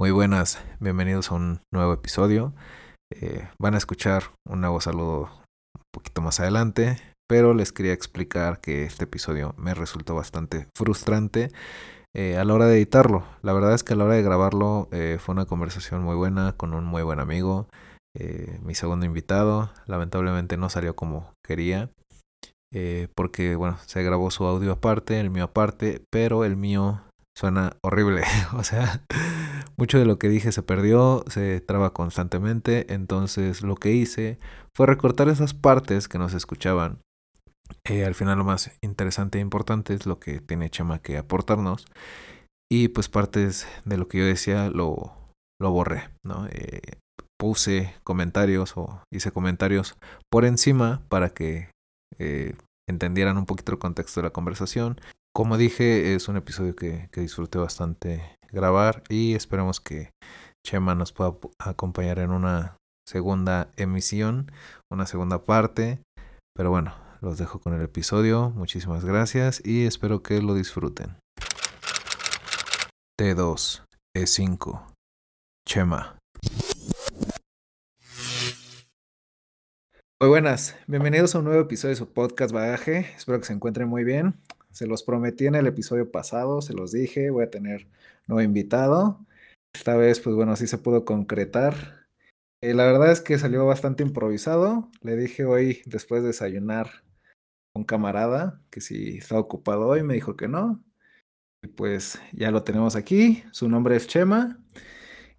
Muy buenas, bienvenidos a un nuevo episodio. Eh, van a escuchar un nuevo saludo un poquito más adelante, pero les quería explicar que este episodio me resultó bastante frustrante eh, a la hora de editarlo. La verdad es que a la hora de grabarlo eh, fue una conversación muy buena con un muy buen amigo, mi segundo invitado. Lamentablemente no salió como quería. porque bueno, se grabó su audio aparte, el mío aparte, pero el mío suena horrible. o sea, mucho de lo que dije se perdió, se traba constantemente, entonces lo que hice fue recortar esas partes que no se escuchaban. Eh, al final lo más interesante e importante es lo que tiene Chema que aportarnos. Y pues partes de lo que yo decía lo, lo borré, ¿no? Eh, puse comentarios o hice comentarios por encima para que eh, entendieran un poquito el contexto de la conversación. Como dije, es un episodio que, que disfruté bastante grabar y esperemos que Chema nos pueda acompañar en una segunda emisión, una segunda parte. Pero bueno, los dejo con el episodio. Muchísimas gracias y espero que lo disfruten. T2, E5, Chema. Muy buenas, bienvenidos a un nuevo episodio de su podcast Bagaje. Espero que se encuentren muy bien. Se los prometí en el episodio pasado, se los dije, voy a tener nuevo invitado. Esta vez, pues bueno, sí se pudo concretar. Eh, la verdad es que salió bastante improvisado. Le dije hoy, después de desayunar, un camarada que si estaba ocupado hoy, me dijo que no. Y pues ya lo tenemos aquí. Su nombre es Chema.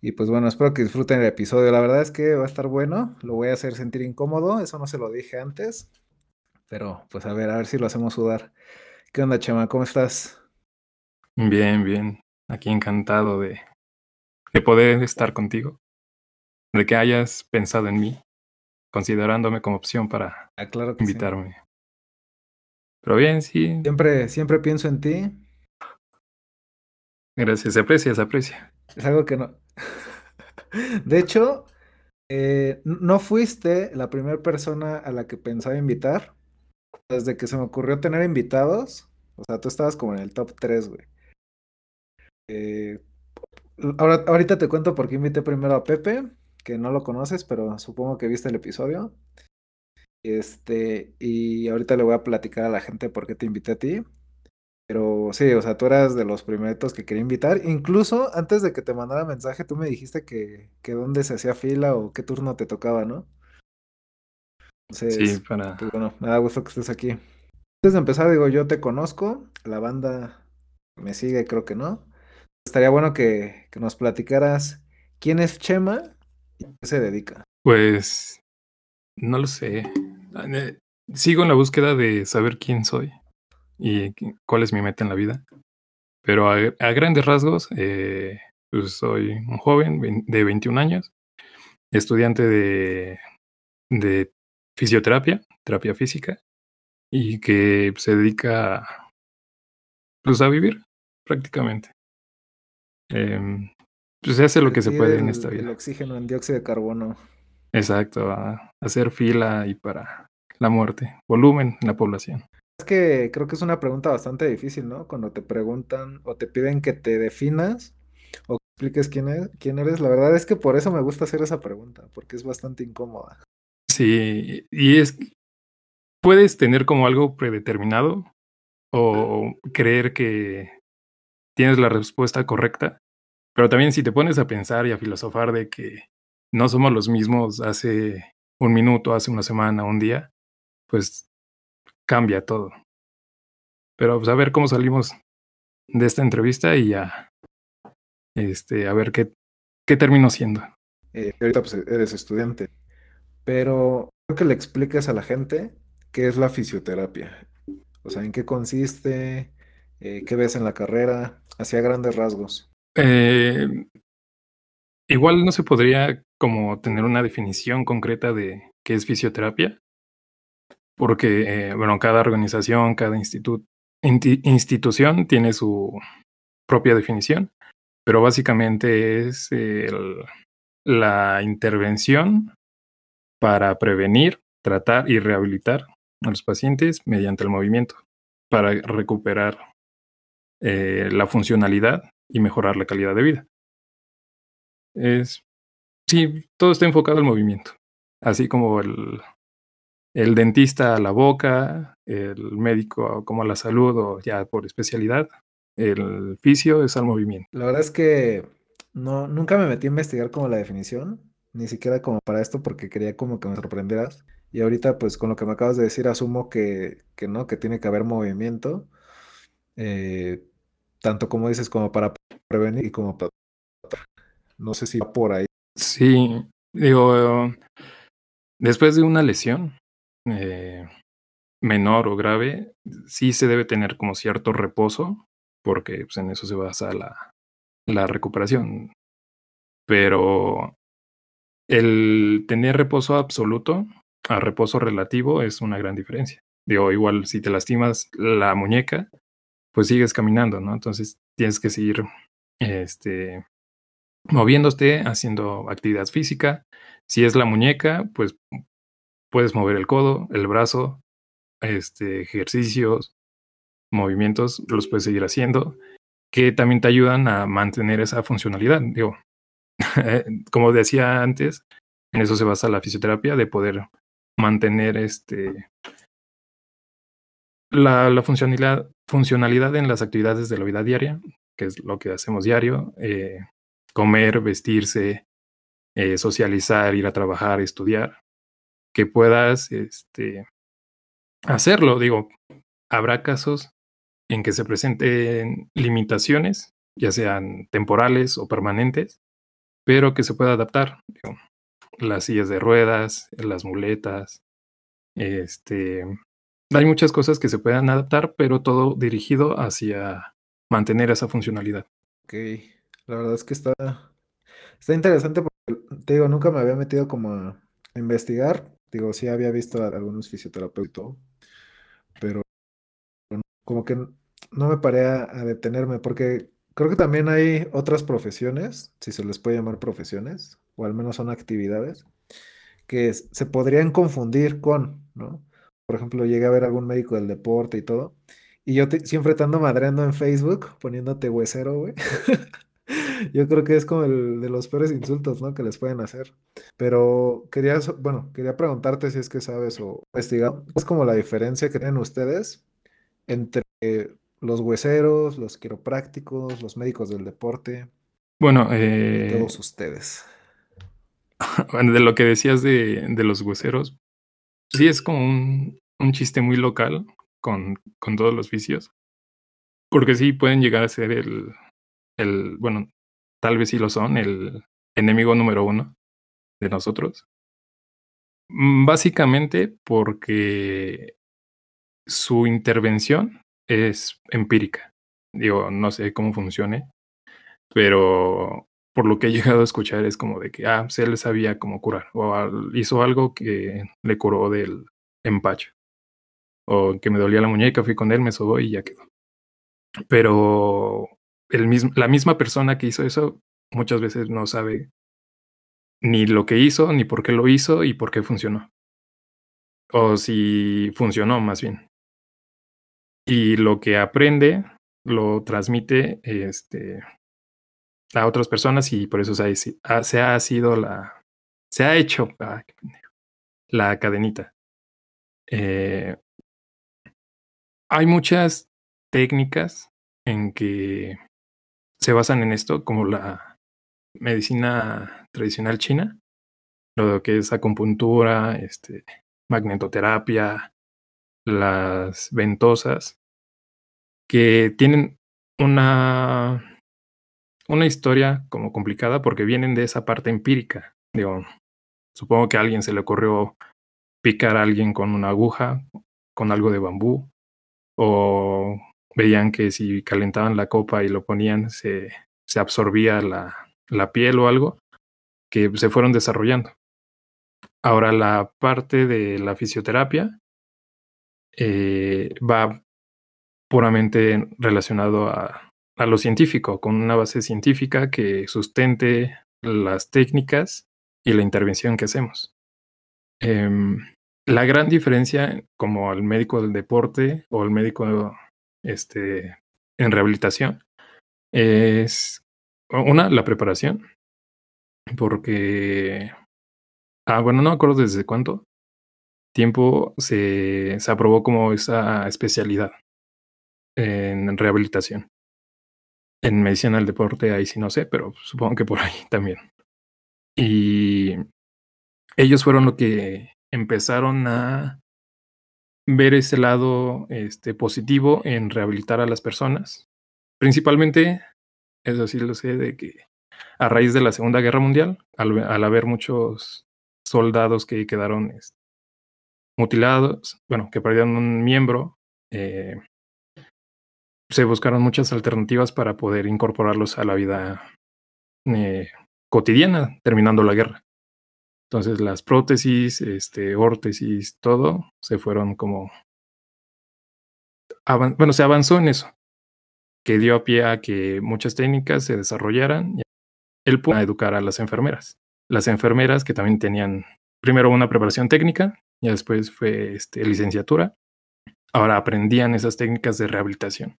Y pues bueno, espero que disfruten el episodio. La verdad es que va a estar bueno. Lo voy a hacer sentir incómodo. Eso no se lo dije antes. Pero pues a ver, a ver si lo hacemos sudar. ¿Qué onda, Chema? ¿Cómo estás? Bien, bien. Aquí encantado de, de poder estar contigo. De que hayas pensado en mí, considerándome como opción para ah, claro invitarme. Pero bien, sí. Siempre, siempre pienso en ti. Gracias, se aprecia, se aprecia. Es algo que no. De hecho, eh, no fuiste la primera persona a la que pensaba invitar desde que se me ocurrió tener invitados, o sea, tú estabas como en el top 3, güey. Eh, ahora, ahorita te cuento por qué invité primero a Pepe, que no lo conoces, pero supongo que viste el episodio. Este, y ahorita le voy a platicar a la gente por qué te invité a ti. Pero sí, o sea, tú eras de los primeros que quería invitar. Incluso antes de que te mandara mensaje, tú me dijiste que, que dónde se hacía fila o qué turno te tocaba, ¿no? sí, para... Pues bueno, me da gusto que estés aquí. Antes de empezar, digo, yo te conozco, la banda me sigue, creo que no. Estaría bueno que, que nos platicaras quién es Chema y a qué se dedica. Pues, no lo sé. Eh, sigo en la búsqueda de saber quién soy y cuál es mi meta en la vida. Pero a, a grandes rasgos, eh, pues soy un joven de 21 años, estudiante de, de fisioterapia, terapia física, y que se dedica pues, a vivir prácticamente. Eh, pues se hace lo que se puede en esta vida. El oxígeno en dióxido de carbono. Exacto, a hacer fila y para la muerte, volumen en la población. Es que creo que es una pregunta bastante difícil, ¿no? Cuando te preguntan o te piden que te definas o expliques quién, es, quién eres. La verdad es que por eso me gusta hacer esa pregunta, porque es bastante incómoda. Sí, y es, puedes tener como algo predeterminado o creer que tienes la respuesta correcta, pero también si te pones a pensar y a filosofar de que no somos los mismos hace un minuto, hace una semana, un día, pues cambia todo. Pero pues a ver cómo salimos de esta entrevista y ya, este, a ver qué, qué termino siendo. Eh, ahorita pues eres estudiante. Pero creo que le expliques a la gente qué es la fisioterapia. O sea, en qué consiste, eh, qué ves en la carrera, hacia grandes rasgos. Eh, igual no se podría como tener una definición concreta de qué es fisioterapia, porque, eh, bueno, cada organización, cada institución tiene su propia definición, pero básicamente es la intervención para prevenir, tratar y rehabilitar a los pacientes mediante el movimiento para recuperar eh, la funcionalidad y mejorar la calidad de vida. Es, sí, todo está enfocado al movimiento. Así como el, el dentista a la boca, el médico como a la salud o ya por especialidad, el fisio es al movimiento. La verdad es que no, nunca me metí a investigar como la definición, ni siquiera como para esto porque quería como que me sorprendieras. Y ahorita pues con lo que me acabas de decir asumo que, que no, que tiene que haber movimiento, eh, tanto como dices como para prevenir y como para... No sé si va por ahí. Sí, digo, después de una lesión eh, menor o grave, sí se debe tener como cierto reposo, porque pues, en eso se basa la, la recuperación. Pero el tener reposo absoluto a reposo relativo es una gran diferencia. Digo, igual si te lastimas la muñeca, pues sigues caminando, ¿no? Entonces tienes que seguir este, moviéndote, haciendo actividad física. Si es la muñeca, pues puedes mover el codo, el brazo, este, ejercicios, movimientos, los puedes seguir haciendo, que también te ayudan a mantener esa funcionalidad. Digo, como decía antes, en eso se basa la fisioterapia, de poder mantener este la, funcionalidad, funcionalidad en las actividades de la vida diaria, que es lo que hacemos diario, eh, comer, vestirse, eh, socializar, ir a trabajar, estudiar, que puedas este, hacerlo. Digo, habrá casos en que se presenten limitaciones, ya sean temporales o permanentes, pero que se pueda adaptar. Las sillas de ruedas, las muletas, este, hay muchas cosas que se puedan adaptar, pero todo dirigido hacia mantener esa funcionalidad. Ok, la verdad es que está, está interesante porque, te digo, nunca me había metido como a investigar. Digo, sí había visto a algunos fisioterapeutas, pero como que no me paré a detenerme porque creo que también hay otras profesiones, si se les puede llamar profesiones, o al menos son actividades, que se podrían confundir con, ¿no? Por ejemplo, llegué a ver algún médico del deporte y todo, y yo te, siempre te ando madreando en Facebook, poniéndote huesero, güey. Yo creo que es como el de los peores insultos, ¿no? Que les pueden hacer. Pero quería, bueno, quería preguntarte si es que sabes o investigado. Es como la diferencia que tienen ustedes entre los hueseros, los quiroprácticos, los médicos del deporte, Bueno, eh, todos ustedes. bueno, de lo que decías de, de los hueseros, sí es como un, un chiste muy local con, con todos los vicios, porque sí pueden llegar a ser el, el, bueno, tal vez sí lo son, el enemigo número uno de nosotros. Mm, Básicamente porque su intervención es empírica. Digo, no sé cómo funcione, pero por lo que he llegado a escuchar es como de que, ah, pues él sabía cómo curar, o hizo algo que le curó del empacho, o que me dolía la muñeca, fui con él, me sobó y ya quedó. Pero el mismo, la misma persona que hizo eso muchas veces no sabe ni lo que hizo, ni por qué lo hizo y por qué funcionó. O si funcionó más bien. Y lo que aprende lo transmite este, a otras personas y por eso se ha, ha sido la... Se ha hecho ah, la cadenita. Eh, hay muchas técnicas en que se basan en esto, como la medicina tradicional china, lo que es acupuntura, este, magnetoterapia, las ventosas, que tienen una, una historia como complicada porque vienen de esa parte empírica. Digo, supongo que a alguien se le ocurrió picar a alguien con una aguja, con algo de bambú, o veían que si calentaban la copa y lo ponían se, se absorbía la, la piel o algo, que se fueron desarrollando. Ahora la parte de la fisioterapia eh, va puramente relacionado a, a lo científico, con una base científica que sustente las técnicas y la intervención que hacemos. Em, la gran diferencia, como al médico del deporte o al médico este, en rehabilitación, es una, la preparación porque, ah, bueno, no me acuerdo desde cuánto tiempo se, se aprobó como esa especialidad en rehabilitación. En medicina del deporte ahí sí no sé, pero supongo que por ahí también. Y ellos fueron lo que empezaron a ver ese lado este, positivo en rehabilitar a las personas. Principalmente, eso sí lo sé, de que a raíz de la Segunda Guerra Mundial, al, haber muchos soldados que quedaron este, mutilados, bueno, que perdieron un miembro, eh, se buscaron muchas alternativas para poder incorporarlos a la vida eh, cotidiana, terminando la guerra. Entonces las prótesis, este, órtesis, todo se fueron como... bueno, se avanzó en eso, que dio a pie a que muchas técnicas se desarrollaran. Y él pudo educar a las enfermeras. Las enfermeras que también tenían primero una preparación técnica y después fue este, licenciatura, ahora aprendían esas técnicas de rehabilitación.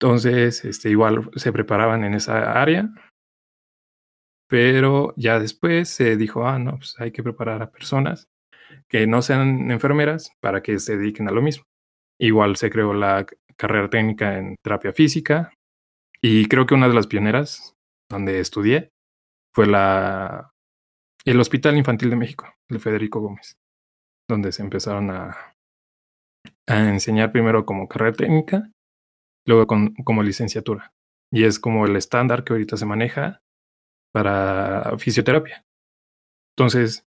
Entonces, este, igual se preparaban en esa área, pero ya después se dijo, ah, no, pues hay que preparar a personas que no sean enfermeras para que se dediquen a lo mismo. Igual se creó la carrera técnica en terapia física y creo que una de las pioneras donde estudié fue la, el Hospital Infantil de México, el Federico Gómez, donde se empezaron a, a enseñar primero como carrera técnica luego con, como licenciatura. Y es como el estándar que ahorita se maneja para fisioterapia. Entonces,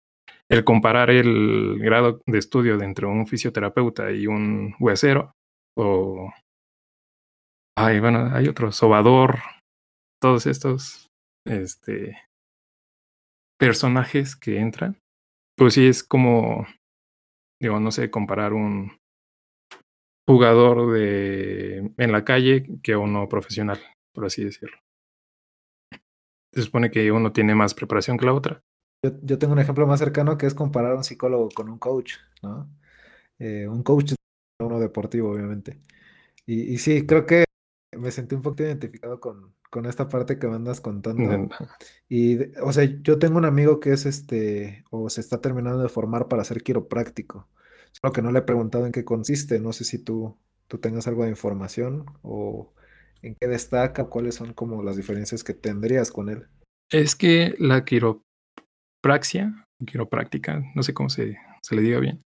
el comparar el grado de estudio de entre un fisioterapeuta y un huesero, o ay, bueno, hay otro, sobador, todos estos este, personajes que entran, pues sí es como, digo, no sé, comparar un, jugador de en la calle que uno profesional, por así decirlo. Se supone que uno tiene más preparación que la otra. Yo, tengo un ejemplo más cercano que es comparar a un psicólogo con un coach, ¿no? Eh, un coach es uno deportivo, obviamente. Y, y, sí, creo que me sentí un poco identificado con, con esta parte que me andas contando. Y, o sea, yo tengo un amigo que es este, o se está terminando de formar para ser quiropráctico. Solo que no le he preguntado en qué consiste. No sé si tú, tú tengas algo de información o en qué destaca, cuáles son como las diferencias que tendrías con él. Es que la quiropraxia, quiropráctica, no sé cómo se, se le diga bien.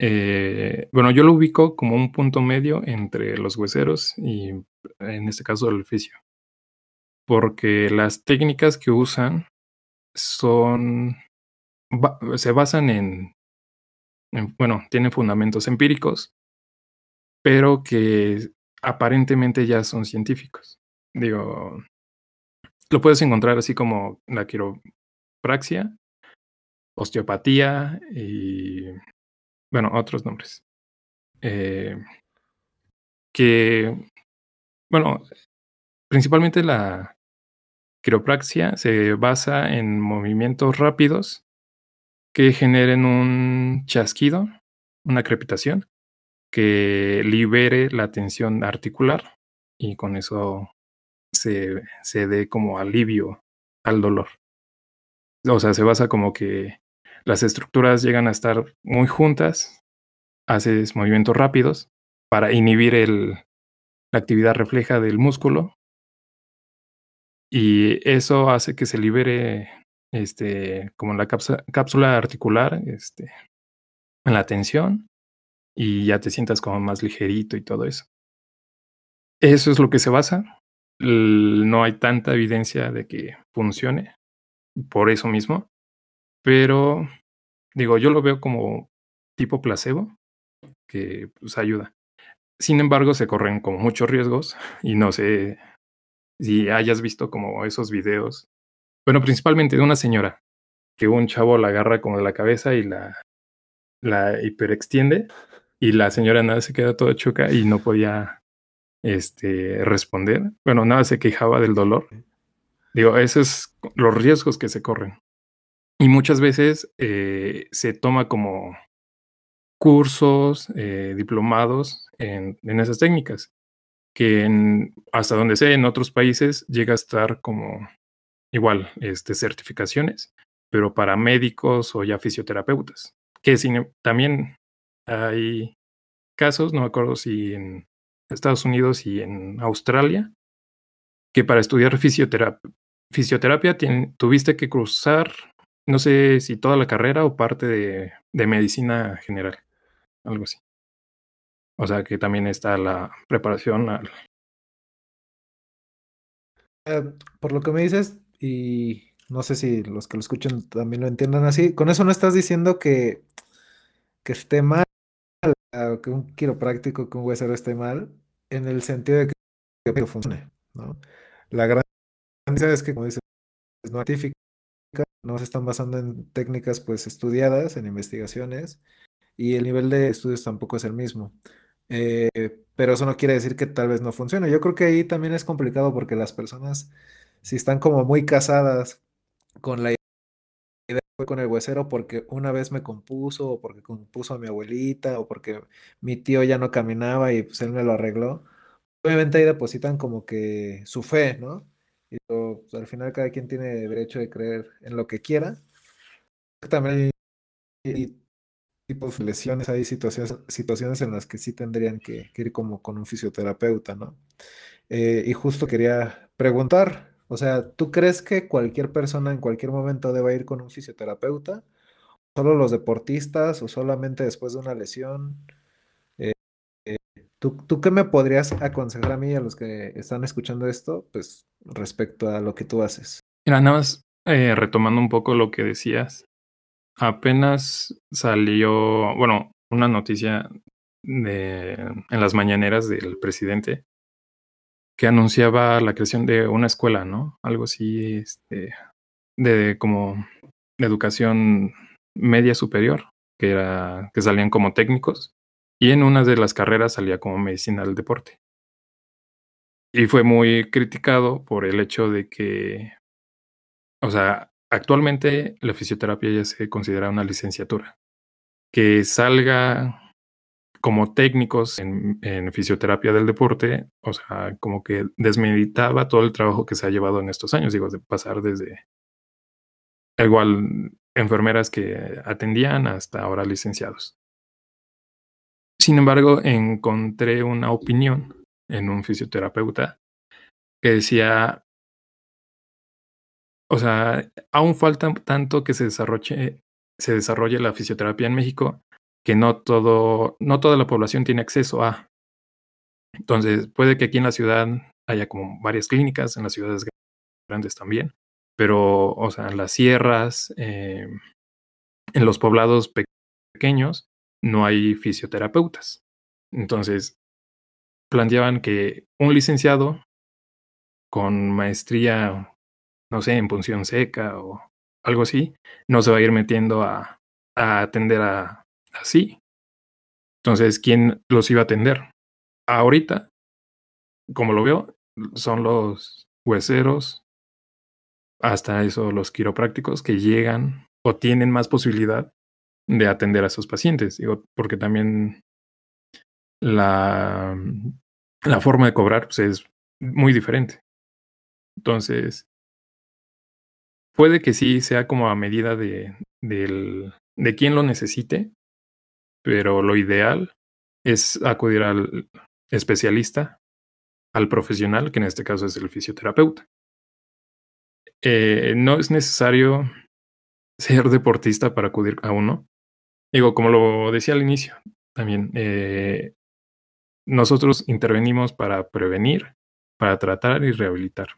Eh, bueno, yo lo ubico como un punto medio entre los hueseros y en este caso el fisio. Porque las técnicas que usan son se basan en bueno, tienen fundamentos empíricos, pero que aparentemente ya son científicos. Digo, lo puedes encontrar así como la quiropraxia, osteopatía y, bueno, otros nombres. Eh, que, bueno, principalmente la quiropraxia se basa en movimientos rápidos que generen un chasquido, una crepitación, que libere la tensión articular y con eso se, se dé como alivio al dolor. O sea, se basa como que las estructuras llegan a estar muy juntas, haces movimientos rápidos para inhibir el, la actividad refleja del músculo y eso hace que se libere este, como en la cápsula, articular, este, en la tensión, y ya te sientas como más ligerito y todo eso. Eso es lo que se basa. No hay tanta evidencia de que funcione por eso mismo, pero digo, yo lo veo como tipo placebo, que pues ayuda. Sin embargo, se corren como muchos riesgos y no sé si hayas visto como esos videos bueno, principalmente de una señora, que un chavo la agarra como de la cabeza y la, la hiperextiende y la señora nada se queda toda chuca y no podía este, responder. Bueno, nada se quejaba del dolor. Digo, esos es los riesgos que se corren. Y muchas veces eh, se toma como cursos, eh, diplomados en, en, esas técnicas, que en, hasta donde sé, en otros países llega a estar como igual este, certificaciones, pero para médicos o ya fisioterapeutas. Que también hay casos, no me acuerdo si en Estados Unidos y en Australia, que para estudiar fisioterapia, fisioterapia tuviste que cruzar, no sé si toda la carrera o parte de, de medicina general, algo así. O sea que también está la preparación al... Eh, por lo que me dices, y no sé si los que lo escuchan también lo entiendan así, con eso no estás diciendo que, que esté mal, que un quiropráctico, que un huesero esté mal, en el sentido de que funcione, ¿no? La gran es que, como dices, no científica, no se están basando en técnicas pues estudiadas, en investigaciones, y el nivel de estudios tampoco es el mismo. Eh, pero eso no quiere decir que tal vez no funcione. Yo creo que ahí también es complicado porque las personas, si están como muy casadas con la idea con el huesero porque una vez me compuso, o porque compuso a mi abuelita, o porque mi tío ya no caminaba y pues él me lo arregló, obviamente ahí depositan como que su fe, ¿no? Y pues, al final cada quien tiene derecho de creer en lo que quiera. También hay tipos de lesiones, hay situaciones, situaciones en las que sí tendrían que, ir como con un fisioterapeuta, ¿no? Eh, y justo quería preguntar, o sea, ¿tú crees que cualquier persona en cualquier momento deba ir con un fisioterapeuta? ¿Solo los deportistas o solamente después de una lesión? Eh, eh, ¿tú, ¿Tú qué me podrías aconsejar a mí y a los que están escuchando esto, pues respecto a lo que tú haces? Mira, nada más retomando un poco lo que decías, Apenas salió, bueno, una noticia de, en las mañaneras del presidente que anunciaba la creación de una escuela, ¿no? Algo así, este, de como educación media superior, que era, que salían como técnicos, y en una de las carreras salía como medicina del deporte. Y fue muy criticado por el hecho de que, o sea, Actualmente la fisioterapia ya se considera una licenciatura. Que salga como técnicos en, fisioterapia del deporte, o sea, como que desmeditaba todo el trabajo que se ha llevado en estos años, digo, de pasar desde igual enfermeras que atendían hasta ahora licenciados. Sin embargo, encontré una opinión en un fisioterapeuta que decía, o sea, aún falta tanto que se desarrolle, se desarrolle la fisioterapia en México que no todo, no toda la población tiene acceso a. Entonces, puede que aquí en la ciudad haya como varias clínicas, en las ciudades grandes también, pero, o sea, en las sierras, eh, en los poblados pequeños, no hay fisioterapeutas. Entonces, planteaban que un licenciado con maestría no sé, en punción seca o algo así, no se va a ir metiendo a, atender a así. Entonces, ¿quién los iba a atender? Ahorita, como lo veo, son los hueseros, hasta eso los quiroprácticos que llegan o tienen más posibilidad de atender a esos pacientes. Digo, porque también la, la forma de cobrar pues, es muy diferente. Entonces, Puede que sí sea como a medida de, del, de quién lo necesite, pero lo ideal es acudir al especialista, al profesional, que en este caso es el fisioterapeuta. Eh, no es necesario ser deportista para acudir a uno. Digo, como lo decía al inicio, también eh, nosotros intervenimos para prevenir, para tratar y rehabilitar.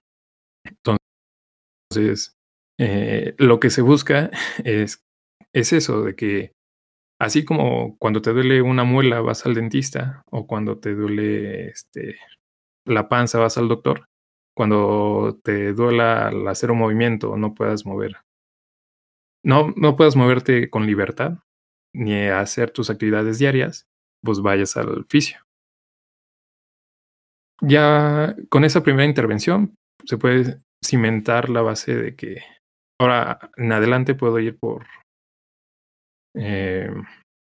Entonces, eh, lo que se busca es, es eso, de que así como cuando te duele una muela vas al dentista o cuando te duele este, la panza vas al doctor, cuando te duela al hacer un movimiento no puedas mover. No, no puedas moverte con libertad ni hacer tus actividades diarias, pues vayas al fisio. Ya con esa primera intervención se puede cimentar la base de que Ahora, en adelante puedo ir por eh,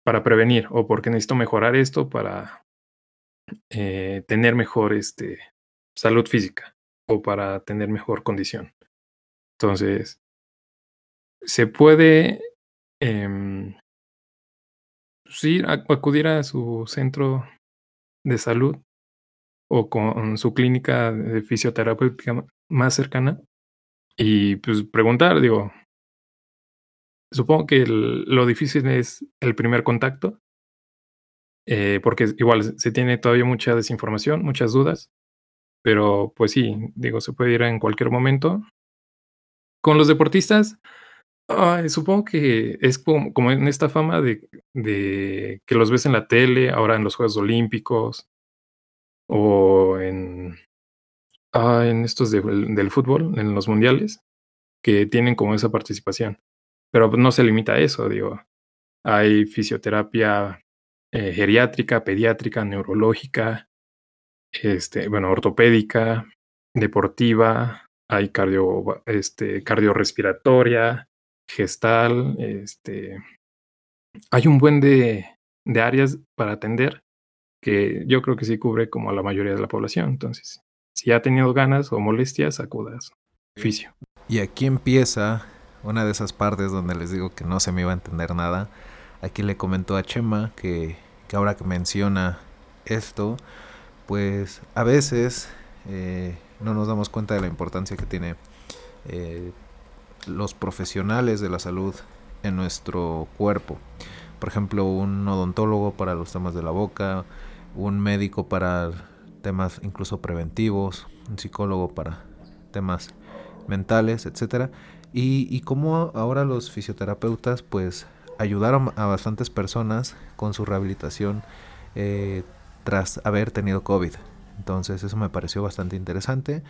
para prevenir o porque necesito mejorar esto para eh, tener mejor este, salud física o para tener mejor condición. Entonces, se puede eh, sí, acudir a su centro de salud o con su clínica de fisioterapéutica más cercana y pues preguntar, digo, supongo que lo difícil es el primer contacto, eh, porque igual se tiene todavía mucha desinformación, muchas dudas, pero pues sí, digo, se puede ir en cualquier momento. Con los deportistas, supongo que es como, en esta fama de, de, que los ves en la tele, ahora en los Juegos Olímpicos o en, ah, en estos del fútbol, en los mundiales, que tienen como esa participación. Pero no se limita a eso, digo. Hay fisioterapia eh, geriátrica, pediátrica, neurológica, este, bueno, ortopédica, deportiva, hay cardio, este, cardiorrespiratoria, gestal, este, hay un buen de, de áreas para atender que yo creo que sí cubre como a la mayoría de la población. Entonces, si ha tenido ganas o molestias, acudas. Fisio. Y aquí empieza una de esas partes donde les digo que no se me iba a entender nada. Aquí le comentó a Chema que, que ahora que menciona esto, pues a veces eh, no nos damos cuenta de la importancia que tiene eh, los profesionales de la salud en nuestro cuerpo. Por ejemplo, un odontólogo para los temas de la boca, un médico para temas incluso preventivos, un psicólogo para temas mentales, etcétera. Y, y cómo ahora los fisioterapeutas pues ayudaron a bastantes personas con su rehabilitación eh, tras haber tenido COVID. Entonces eso me pareció bastante interesante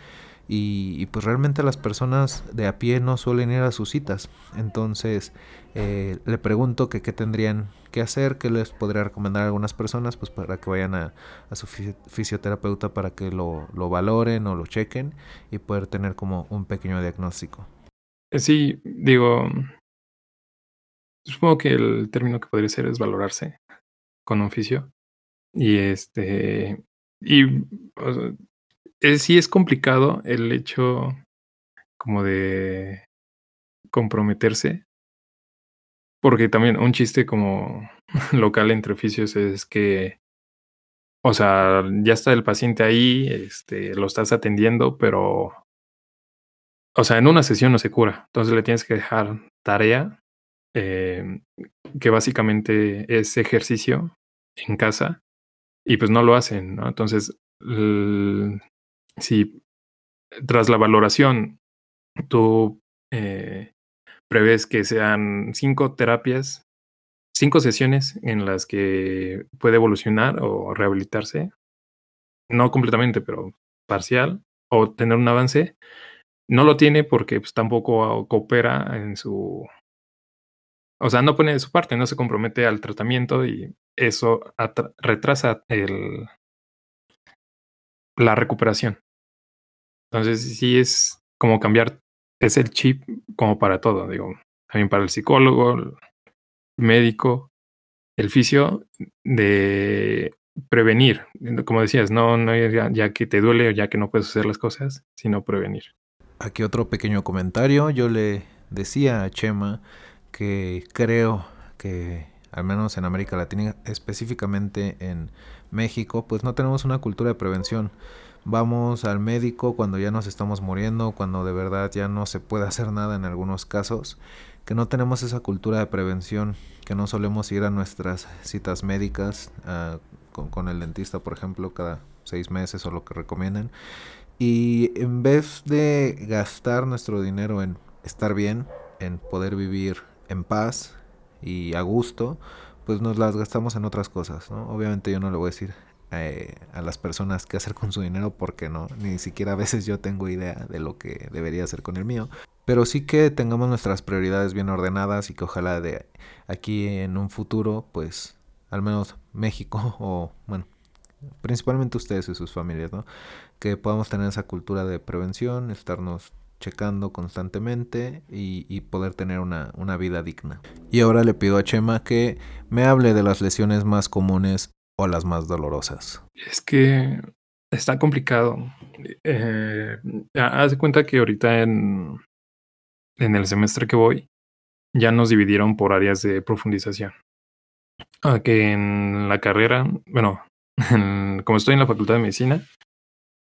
y, pues realmente las personas de a pie no suelen ir a sus citas. Entonces eh, le pregunto que qué tendrían que hacer, qué les podría recomendar a algunas personas pues para que vayan a, su fisioterapeuta para que lo, lo, valoren o lo chequen y poder tener como un pequeño diagnóstico. Eh, sí, digo, supongo que el término que podría ser es valorarse con un fisio. Y este, y sí es complicado el hecho como de comprometerse. Porque también un chiste como local entre oficios es que, o sea, ya está el paciente ahí, este, lo estás atendiendo, pero, o sea, en una sesión no se cura. Entonces le tienes que dejar tarea, eh, que básicamente es ejercicio en casa, y pues no lo hacen, ¿no? Entonces, si tras la valoración tú eh, que sean cinco terapias, cinco sesiones en las que puede evolucionar o rehabilitarse, no completamente, pero parcial, o tener un avance, no lo tiene porque pues, tampoco coopera en su... O sea, no pone de su parte, no se compromete al tratamiento y eso retrasa el, la recuperación. Entonces, sí es como cambiar, es el chip como para todo, digo, también para el psicólogo, el médico, el fisio, de prevenir, como decías, no, no ya, ya que te duele o ya que no puedes hacer las cosas, sino prevenir. Aquí otro pequeño comentario, yo le decía a Chema que creo que al menos en América Latina, específicamente en México, pues no tenemos una cultura de prevención. Vamos al médico cuando ya nos estamos muriendo, cuando de verdad ya no se puede hacer nada en algunos casos, que no tenemos esa cultura de prevención, que no solemos ir a nuestras citas médicas ah, con, con el dentista, por ejemplo, cada seis meses o lo que recomiendan. Y en vez de gastar nuestro dinero en estar bien, en poder vivir en paz, y a gusto, pues nos las gastamos en otras cosas, ¿no? Obviamente yo no le voy a decir eh, a las personas qué hacer con su dinero porque no, ni siquiera a veces yo tengo idea de lo que debería hacer con el mío. Pero sí que tengamos nuestras prioridades bien ordenadas y que ojalá de aquí en un futuro, pues al menos México o bueno, principalmente ustedes y sus familias, ¿no? Que podamos tener esa cultura de prevención, estarnos checando constantemente y, poder tener una, una, vida digna. Y ahora le pido a Chema que me hable de las lesiones más comunes o las más dolorosas. Es que está complicado. Eh, haz de cuenta que ahorita en, en el semestre que voy, ya nos dividieron por áreas de profundización. Que en la carrera, bueno, como estoy en la Facultad de Medicina,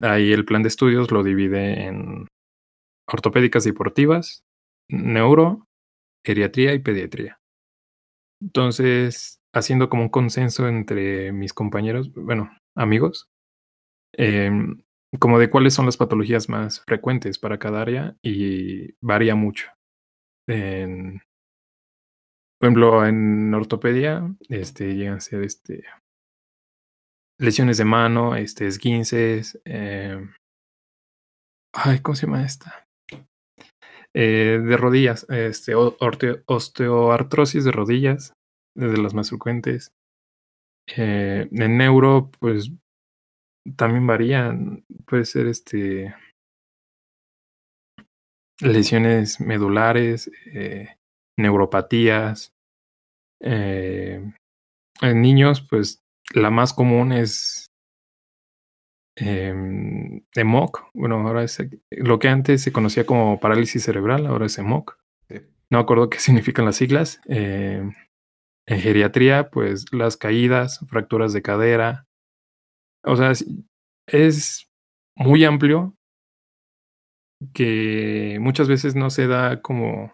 ahí el plan de estudios lo divide en ortopédicas deportivas, neuro, geriatría y pediatría. Entonces, haciendo como un consenso entre mis compañeros, bueno, amigos, em, como de cuáles son las patologías más frecuentes para cada área y varía mucho. En, por ejemplo, en ortopedia, este, llegan a ser este, lesiones de mano, este, esguinces, em, ay, ¿cómo se llama esta? Eh, de rodillas, este, osteoartrosis de rodillas, de las más frecuentes. Eh, en neuro, pues también varían. Puede ser este lesiones medulares, eh, neuropatías. en niños, pues la más común es eh, EMOC. Bueno, ahora es lo que antes se conocía como parálisis cerebral, ahora es EMOC. No me acuerdo qué significan las siglas. Eh, en geriatría, pues las caídas, fracturas de cadera. O sea, es muy amplio que muchas veces no se da como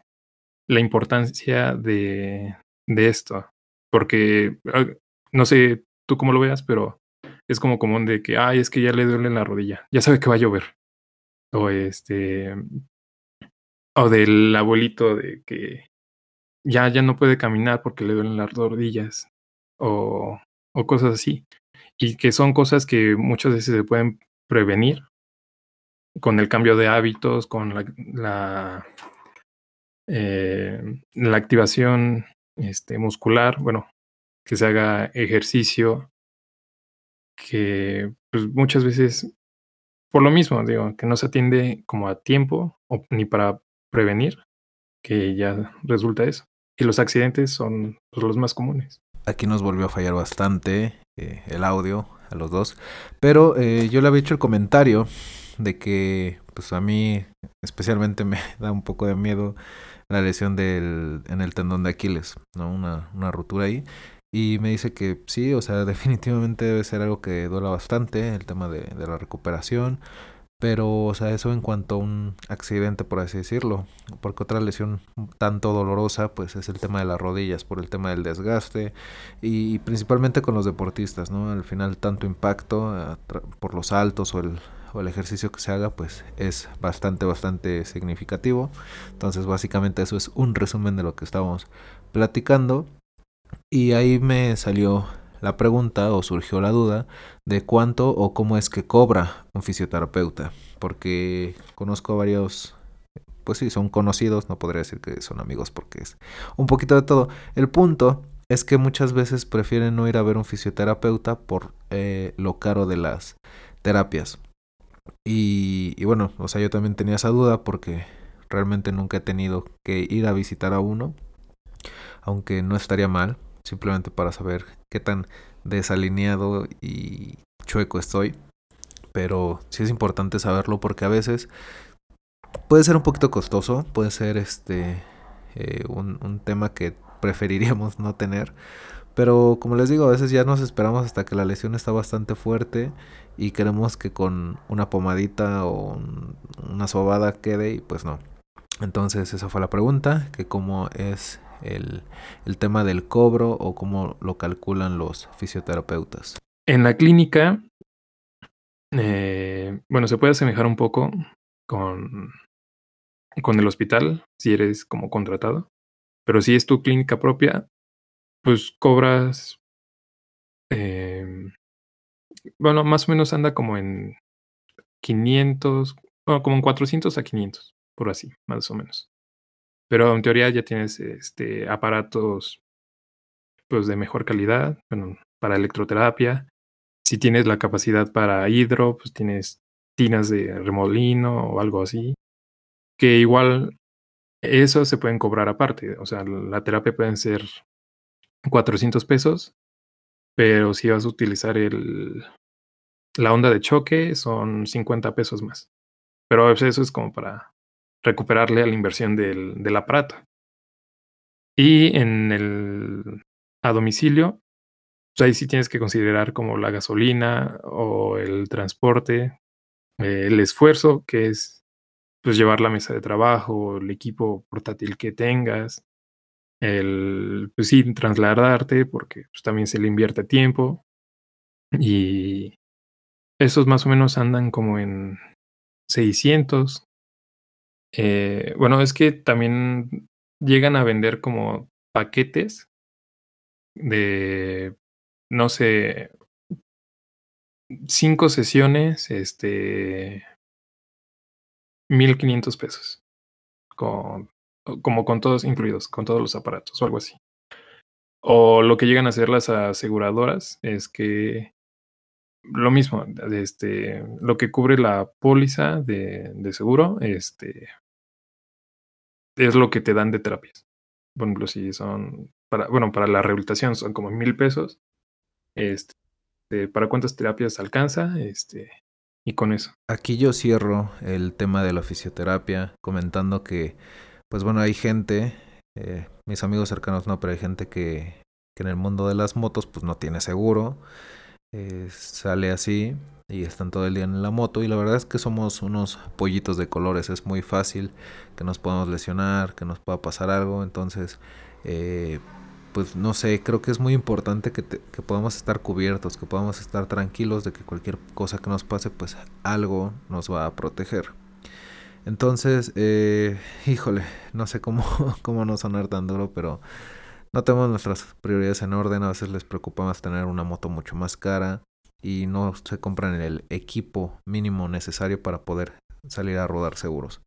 la importancia de, de esto. Porque, ah, no sé tú cómo lo veas, pero es como común de que, ay, es que ya le duele la rodilla, ya sabe que va a llover. O este, o del abuelito de que ya, ya no puede caminar porque le duelen las rodillas. O, o cosas así. Y que son cosas que muchas veces se pueden prevenir con el cambio de hábitos, con la, la, eh, la activación este, muscular, bueno, que se haga ejercicio, que pues, muchas veces, por lo mismo, digo, que no se atiende como a tiempo o ni para prevenir, que ya resulta eso. Y los accidentes son pues, los más comunes. Aquí nos volvió a fallar bastante eh, el audio a los dos, pero eh, yo le había hecho el comentario de que pues a mí especialmente me da un poco de miedo la lesión del, en el tendón de Aquiles, ¿no? Una, una rotura ahí. Y me dice que sí, o sea, definitivamente debe ser algo que duela bastante, el tema de, de la recuperación. Pero, o sea, eso en cuanto a un accidente, por así decirlo. Porque otra lesión tanto dolorosa, pues es el tema de las rodillas, por el tema del desgaste. Y, principalmente con los deportistas, ¿no? Al final, tanto impacto por los saltos o el, o el ejercicio que se haga, pues es bastante, bastante significativo. Entonces, básicamente eso es un resumen de lo que estábamos platicando. Y ahí me salió la pregunta o surgió la duda de cuánto o cómo es que cobra un fisioterapeuta. Porque conozco varios, pues sí, son conocidos, no podría decir que son amigos porque es un poquito de todo. El punto es que muchas veces prefieren no ir a ver un fisioterapeuta por eh, lo caro de las terapias. Y, y bueno, o sea, yo también tenía esa duda porque realmente nunca he tenido que ir a visitar a uno aunque no estaría mal, simplemente para saber qué tan desalineado y chueco estoy. Pero sí es importante saberlo porque a veces puede ser un poquito costoso, puede ser este eh, un, un tema que preferiríamos no tener. Pero como les digo, a veces ya nos esperamos hasta que la lesión está bastante fuerte y queremos que con una pomadita o una sobada quede y pues no. Entonces esa fue la pregunta, que cómo es el, tema del cobro o cómo lo calculan los fisioterapeutas? En la clínica, eh, bueno, se puede asemejar un poco con, con el hospital, si eres como contratado, pero si es tu clínica propia, pues cobras, eh, bueno, más o menos anda como en 500, bueno, como en 400 a 500, por así, más o menos. Pero en teoría ya tienes este, aparatos pues, de mejor calidad bueno, para electroterapia. Si tienes la capacidad para hidro, pues tienes tinas de remolino o algo así. Que igual eso se pueden cobrar aparte. O sea, la terapia pueden ser 400 pesos, pero si vas a utilizar el, la onda de choque son 50 pesos más. Pero eso es como para recuperarle a la inversión del, del aparato. Y en el a domicilio, pues ahí sí tienes que considerar como la gasolina o el transporte, eh, el esfuerzo que es pues llevar la mesa de trabajo, el equipo portátil que tengas, el pues sí trasladarte porque pues, también se le invierte tiempo y esos más o menos andan como en 600. Eh, bueno, es que también llegan a vender como paquetes de, no sé, cinco sesiones, este, 1500 pesos. Con, como con todos incluidos, con todos los aparatos o algo así. O lo que llegan a hacer las aseguradoras es que lo mismo, este, lo que cubre la póliza de, de seguro, este, es lo que te dan de terapias. Por ejemplo, si son para, bueno, para la rehabilitación son como mil pesos. Este, ¿para cuántas terapias alcanza? Este, y con eso. Aquí yo cierro el tema de la fisioterapia comentando que, pues bueno, hay gente, eh, mis amigos cercanos no, pero hay gente que, que en el mundo de las motos pues no tiene seguro, eh, sale así y están todo el día en la moto y la verdad es que somos unos pollitos de colores, es muy fácil que nos podamos lesionar, que nos pueda pasar algo, entonces eh, pues no sé, creo que es muy importante que, que, podamos estar cubiertos, que podamos estar tranquilos de que cualquier cosa que nos pase, pues algo nos va a proteger. Entonces, eh, híjole, no sé cómo, cómo no sonar tan duro, pero no tenemos nuestras prioridades en orden, a veces les preocupa más tener una moto mucho más cara y no se compran el equipo mínimo necesario para poder salir a rodar seguros.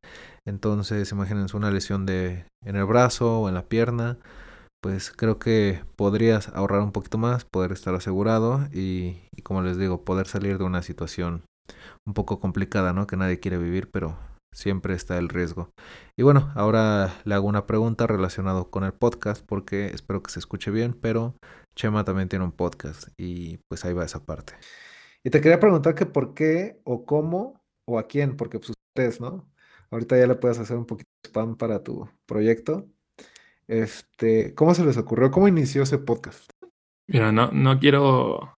Entonces, imagínense una lesión de en el brazo o en la pierna, pues creo que podrías ahorrar un poquito más, poder estar asegurado y, y, como les digo, poder salir de una situación un poco complicada, ¿no? Que nadie quiere vivir, pero siempre está el riesgo. Y bueno, ahora le hago una pregunta relacionada con el podcast porque espero que se escuche bien, pero Chema también tiene un podcast y pues ahí va esa parte. Y te quería preguntar que por qué o cómo o a quién, porque pues ustedes, ¿no? Ahorita ya le puedes hacer un poquito de spam para tu proyecto. Este, ¿cómo se les ocurrió? ¿Cómo inició ese podcast? Mira, no, no quiero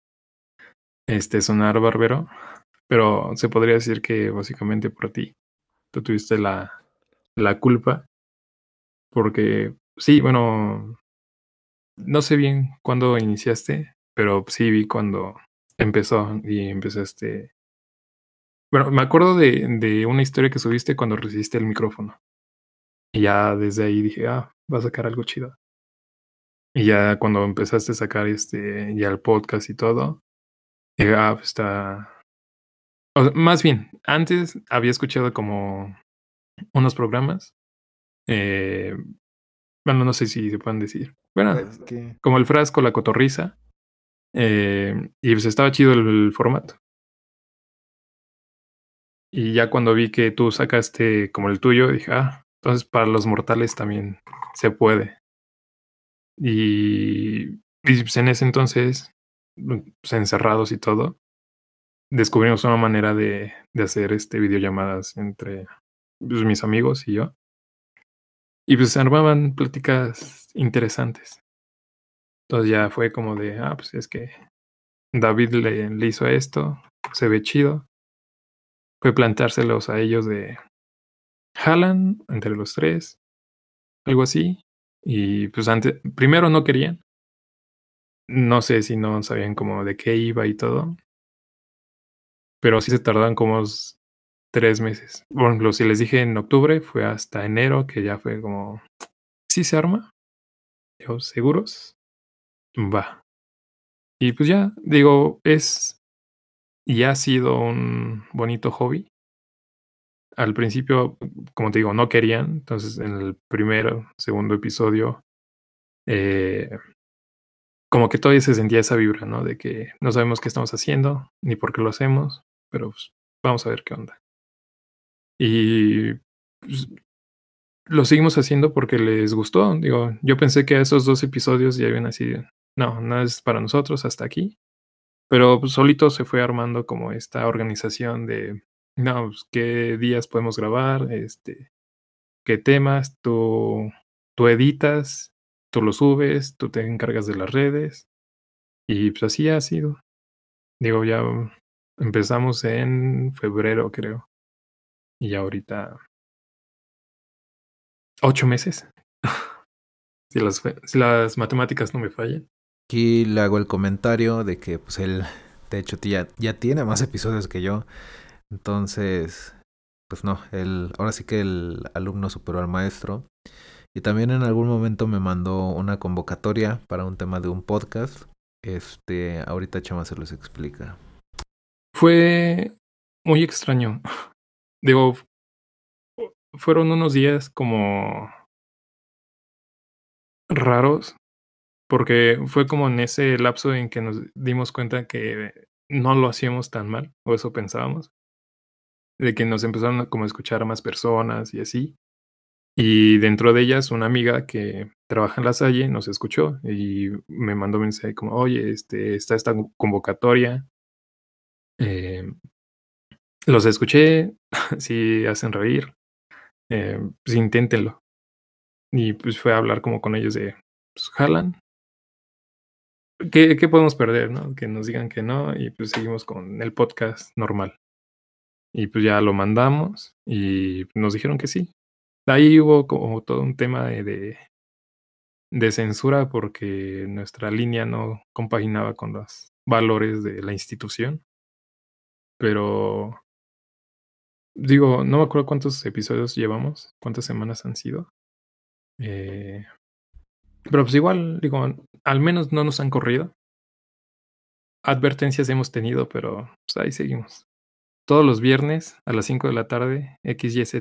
este, sonar barbero, pero se podría decir que básicamente por ti. Tú tuviste la, la culpa. Porque, sí, bueno, no sé bien cuándo iniciaste, pero sí vi cuando empezó y empezaste. Bueno, me acuerdo de, una historia que subiste cuando recibiste el micrófono. Y ya desde ahí dije, ah, va a sacar algo chido. Y ya cuando empezaste a sacar este, ya el podcast y todo, dije, ah, pues está. Más bien, antes había escuchado como unos programas. Eh, bueno, no sé si se pueden decir. Bueno, Es que como el frasco, la cotorriza. Eh, y pues estaba chido el, el formato. Y ya cuando vi que tú sacaste como el tuyo, dije, ah, entonces para los mortales también se puede. Y, y pues en ese entonces, pues encerrados y todo, descubrimos una manera de, de hacer este videollamadas entre pues, mis amigos y yo. Y pues armaban pláticas interesantes. Entonces ya fue como de, ah, pues es que David le, le hizo esto, se ve chido. Fue plantárselos a ellos de jalan entre los tres, algo así. Y pues antes, primero no querían. No sé si no sabían como de qué iba y todo. Pero sí se tardaron como tres meses. Bueno, si les dije en octubre, fue hasta enero, que ya fue como, ¿sí se arma? Yo, ¿seguros? Va. Y pues ya, digo, es y ha sido un bonito hobby. Al principio, como te digo, no querían. Entonces, en el primer, segundo episodio, eh, como que todavía se sentía esa vibra, ¿no? De que no sabemos qué estamos haciendo, ni por qué lo hacemos, pero pues, vamos a ver qué onda. Y pues, lo seguimos haciendo porque les gustó. Digo, yo pensé que esos dos episodios ya iban así, no, no es para nosotros hasta aquí. Pero pues, solito se fue armando como esta organización de, no, pues, qué días podemos grabar, este, qué temas, tú, tú editas, tú lo subes, tú te encargas de las redes. Y pues así ha sido. Digo, ya empezamos en febrero, creo. Y ahorita ocho meses. si, las, si las matemáticas no me fallan. Aquí le hago el comentario de que pues él, de hecho, ya, ya tiene más episodios que yo. Entonces, pues no, el, ahora sí que el alumno superó al maestro. Y también en algún momento me mandó una convocatoria para un tema de un podcast. Este, ahorita Chama se los explica. Fue muy extraño. Digo, fueron unos días como raros, porque fue como en ese lapso en que nos dimos cuenta que no lo hacíamos tan mal, o eso pensábamos, de que nos empezaron a como escuchar más personas y así. Y dentro de ellas, una amiga que trabaja en la Salle nos escuchó y me mandó mensaje como, oye, este, está esta convocatoria. Eh, los escuché, si hacen reír, eh, pues inténtenlo. Y pues fue a hablar como con ellos de, pues jalan. ¿Qué, ¿Qué podemos perder, no? Que nos digan que no y pues seguimos con el podcast normal. Y pues ya lo mandamos y nos dijeron que sí. Ahí hubo como todo un tema de, de, censura porque nuestra línea no compaginaba con los valores de la institución. Pero digo, no me acuerdo cuántos episodios llevamos, cuántas semanas han sido. Eh, pero pues igual, digo, al menos no nos han corrido. Advertencias hemos tenido, pero pues ahí seguimos. Todos los viernes a las 5 de la tarde, XYZ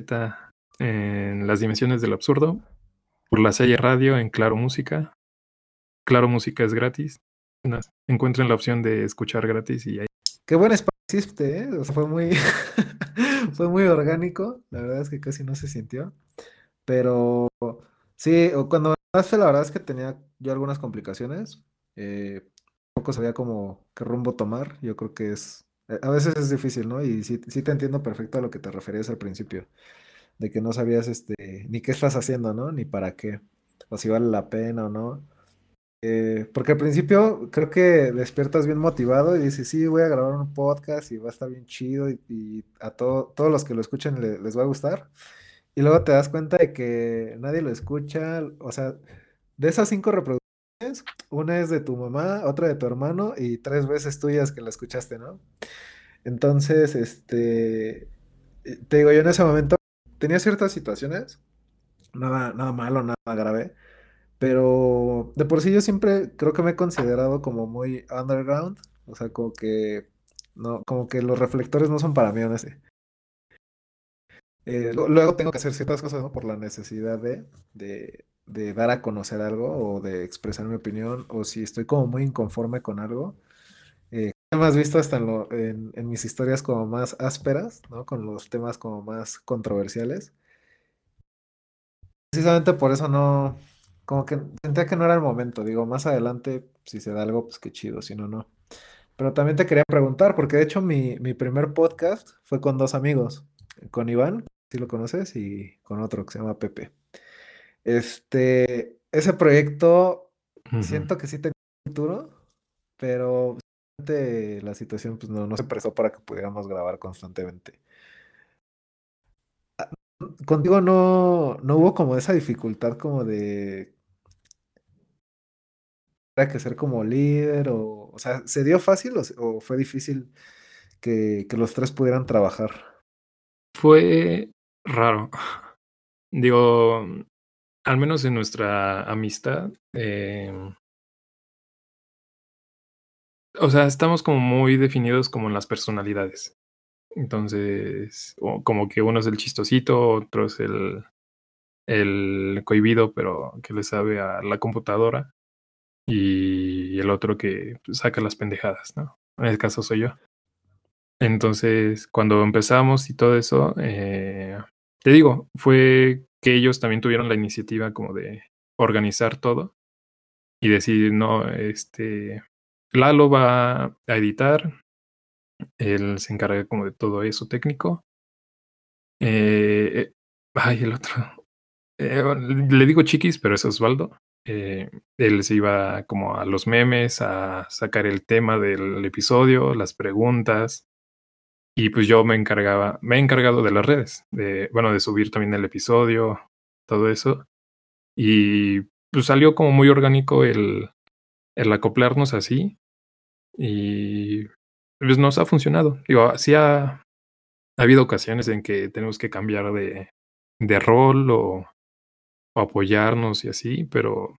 en las dimensiones del absurdo, por la serie radio en Claro Música. Claro Música es gratis. Encuentren la opción de escuchar gratis y ahí. Qué buen espacio ¿eh? O sea, fue muy, fue muy orgánico. La verdad es que casi no se sintió. Pero sí, cuando me la verdad es que tenía yo algunas complicaciones. Eh, poco sabía como qué rumbo tomar. Yo creo que es. Eh, a veces es difícil, ¿no? Y sí, sí te entiendo perfecto a lo que te referías al principio de que no sabías este, ni qué estás haciendo, ¿no? Ni para qué, o si vale la pena o no. Eh, porque al principio creo que despiertas bien motivado y dices, sí, voy a grabar un podcast y va a estar bien chido y, a todos los que lo escuchen les va a gustar. Y luego te das cuenta de que nadie lo escucha, o sea, de esas cinco reproducciones, una es de tu mamá, otra de tu hermano y tres veces tuyas que la escuchaste, ¿no? Entonces, este, te digo, yo en ese momento tenía ciertas situaciones, nada, nada malo, nada grave, pero de por sí yo siempre creo que me he considerado como muy underground, o sea, como que no, como que los reflectores no son para mí, no sé. Eh, luego tengo que hacer ciertas cosas, ¿no? Por la necesidad de, de, de, dar a conocer algo o de expresar mi opinión, o si estoy como muy inconforme con algo. Eh, más visto hasta en, en, mis historias como más ásperas, ¿no? Con los temas como más controversiales. Precisamente por eso no, como que sentía que no era el momento. Digo, más adelante, si se da algo, pues qué chido, si no, no. Pero también te quería preguntar, porque de hecho mi, mi primer podcast fue con dos amigos, con Iván, si lo conoces, y con otro que se llama Pepe. Este, ese proyecto, siento que sí tenía futuro, pero la situación pues no, no se prestó para que pudiéramos grabar constantemente. Ah, contigo no, no hubo como esa dificultad como de que ser como líder o, o sea, ¿se dio fácil o, fue difícil que, que, los tres pudieran trabajar? Fue raro. Digo, al menos en nuestra amistad, eh, o sea, estamos como muy definidos como en las personalidades. Entonces, como que uno es el chistosito, otro es el, el cohibido, pero que le sabe a la computadora. Y el otro que saca las pendejadas, ¿no? En este caso soy yo. Entonces, cuando empezamos y todo eso, eh, te digo, fue que ellos también tuvieron la iniciativa como de organizar todo y decir, no, este, Lalo va a editar. Él se encarga como de todo eso técnico. Eh, ay, el otro. eh, le digo chiquis, pero es Osvaldo. Eh, él se iba como a los memes, a sacar el tema del episodio, las preguntas. Y pues yo me encargaba, me he encargado de las redes, de, bueno, de subir también el episodio, todo eso. Y pues salió como muy orgánico el, el acoplarnos así. Y pues nos ha funcionado. Digo, sí ha, ha habido ocasiones en que tenemos que cambiar de, de rol o, o apoyarnos y así, pero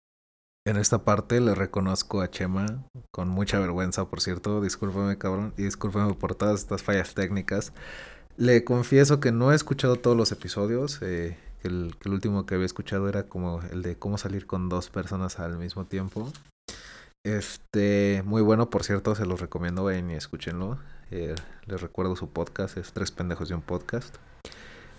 En esta parte le reconozco a Chema con mucha vergüenza, por cierto. Discúlpame, cabrón. Y discúlpame por todas estas fallas técnicas. Le confieso que no he escuchado todos los episodios. eh, el, último que había escuchado era como el de cómo salir con dos personas al mismo tiempo. Este, muy bueno, por cierto, se los recomiendo, vayan y escúchenlo. Eh, les recuerdo su podcast, es Tres Pendejos de un Podcast.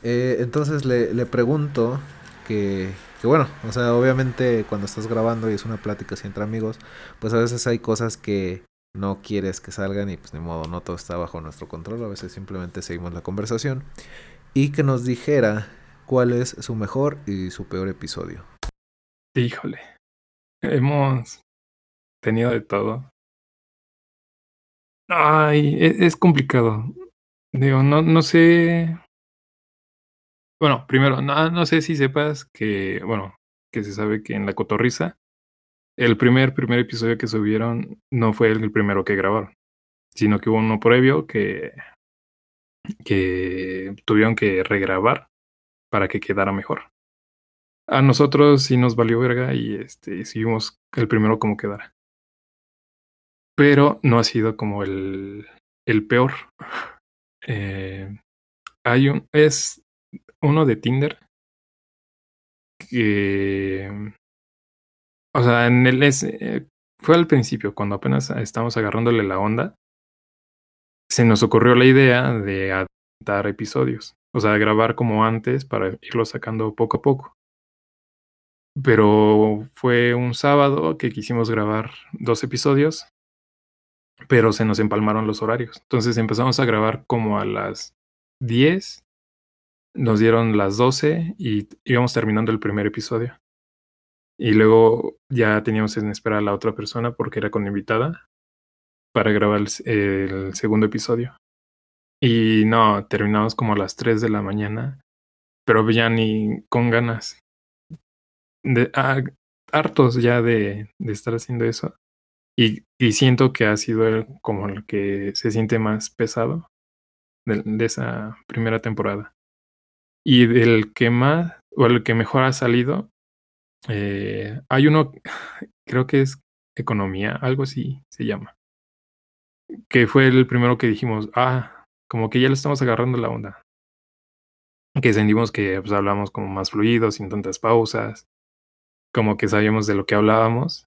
Eh, entonces le, le pregunto que, que bueno, o sea, obviamente cuando estás grabando y es una plática así entre amigos, pues a veces hay cosas que no quieres que salgan y pues ni modo, no todo está bajo nuestro control, a veces simplemente seguimos la conversación y que nos dijera cuál es su mejor y su peor episodio. híjole, hemos tenido de todo. Ay, e- es, complicado. Digo, no, no sé. Bueno, primero, no, no sé si sepas que, bueno, que se sabe que en La Cotorrisa, el primer, primer episodio que subieron no fue el primero que grabaron, sino que hubo uno previo que, que tuvieron que regrabar para que quedara mejor. A nosotros sí nos valió verga y este, seguimos el primero como quedara. Pero no ha sido como el, el peor. Eh, hay un. Es uno de Tinder. Que. O sea, en el es, eh, fue al principio, cuando apenas estamos agarrándole la onda. Se nos ocurrió la idea de adaptar episodios. O sea, grabar como antes para irlo sacando poco a poco. Pero fue un sábado que quisimos grabar dos episodios, pero se nos empalmaron los horarios. Entonces empezamos a grabar como a las 10, nos dieron las 12 y íbamos terminando el primer episodio. Y luego ya teníamos en espera a la otra persona porque era con invitada para grabar el, segundo episodio. Y no, terminamos como a las 3 de la mañana, pero ya ni con ganas. De, ah, hartos ya de, de, estar haciendo eso. Y, y, siento que ha sido el, como el que se siente más pesado de, esa primera temporada. Y del que más, o el que mejor ha salido, eh, hay uno, creo que es economía, algo así se llama. Que fue el primero que dijimos, ah, como que ya le estamos agarrando la onda. Que sentimos que pues, hablamos como más fluido, sin tantas pausas como que sabíamos de lo que hablábamos.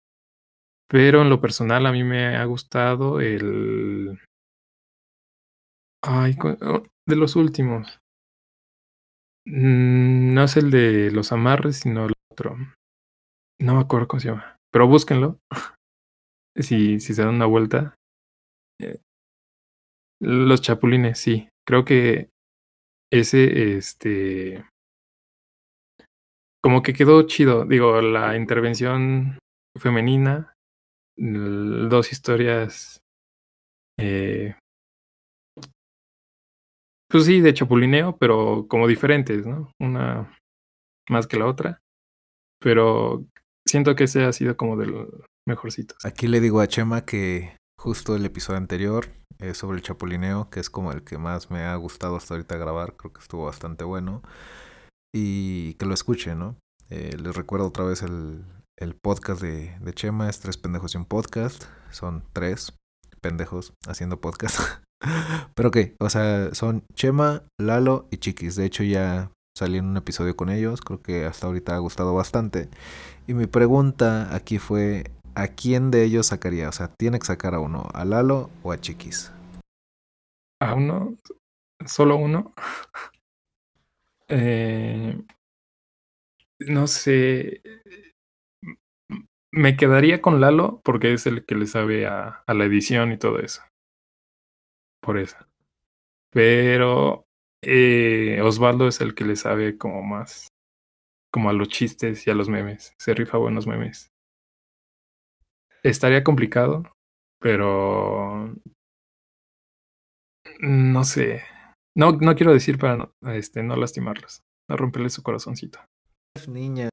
Pero en lo personal a mí me ha gustado el... Ay, de los últimos. No es el de los amarres, sino el otro. No me acuerdo cómo se llama. Pero búsquenlo. si, si se dan una vuelta. Los chapulines, sí. Creo que ese, este, como que quedó chido. Digo, la intervención femenina, dos historias, eh, pues sí, de chapulineo, pero como diferentes, ¿no? Una más que la otra. Pero siento que ese ha sido como de los mejorcitos. Aquí le digo a Chema que justo el episodio anterior eh, sobre el chapulineo, que es como el que más me ha gustado hasta ahorita grabar, creo que estuvo bastante bueno y que lo escuche, ¿no? Eh, les recuerdo otra vez el, el podcast de, de, Chema, es Tres Pendejos y un Podcast. Son tres pendejos haciendo podcast. Pero qué, o sea, son Chema, Lalo y Chiquis. De hecho ya salí en un episodio con ellos, creo que hasta ahorita ha gustado bastante. Y mi pregunta aquí fue, ¿a quién de ellos sacaría? O sea, ¿tiene que sacar a uno, a Lalo o a Chiquis? ¿A uno? ¿Solo uno? Eh, no sé. Me quedaría con Lalo porque es el que le sabe a la edición y todo eso. Por eso. Pero eh, Osvaldo es el que le sabe como más como a los chistes y a los memes. Se rifa buenos memes. Estaría complicado, pero no sé. No, no quiero decir para no, este, no lastimarlos, no romperle su corazoncito. Niña,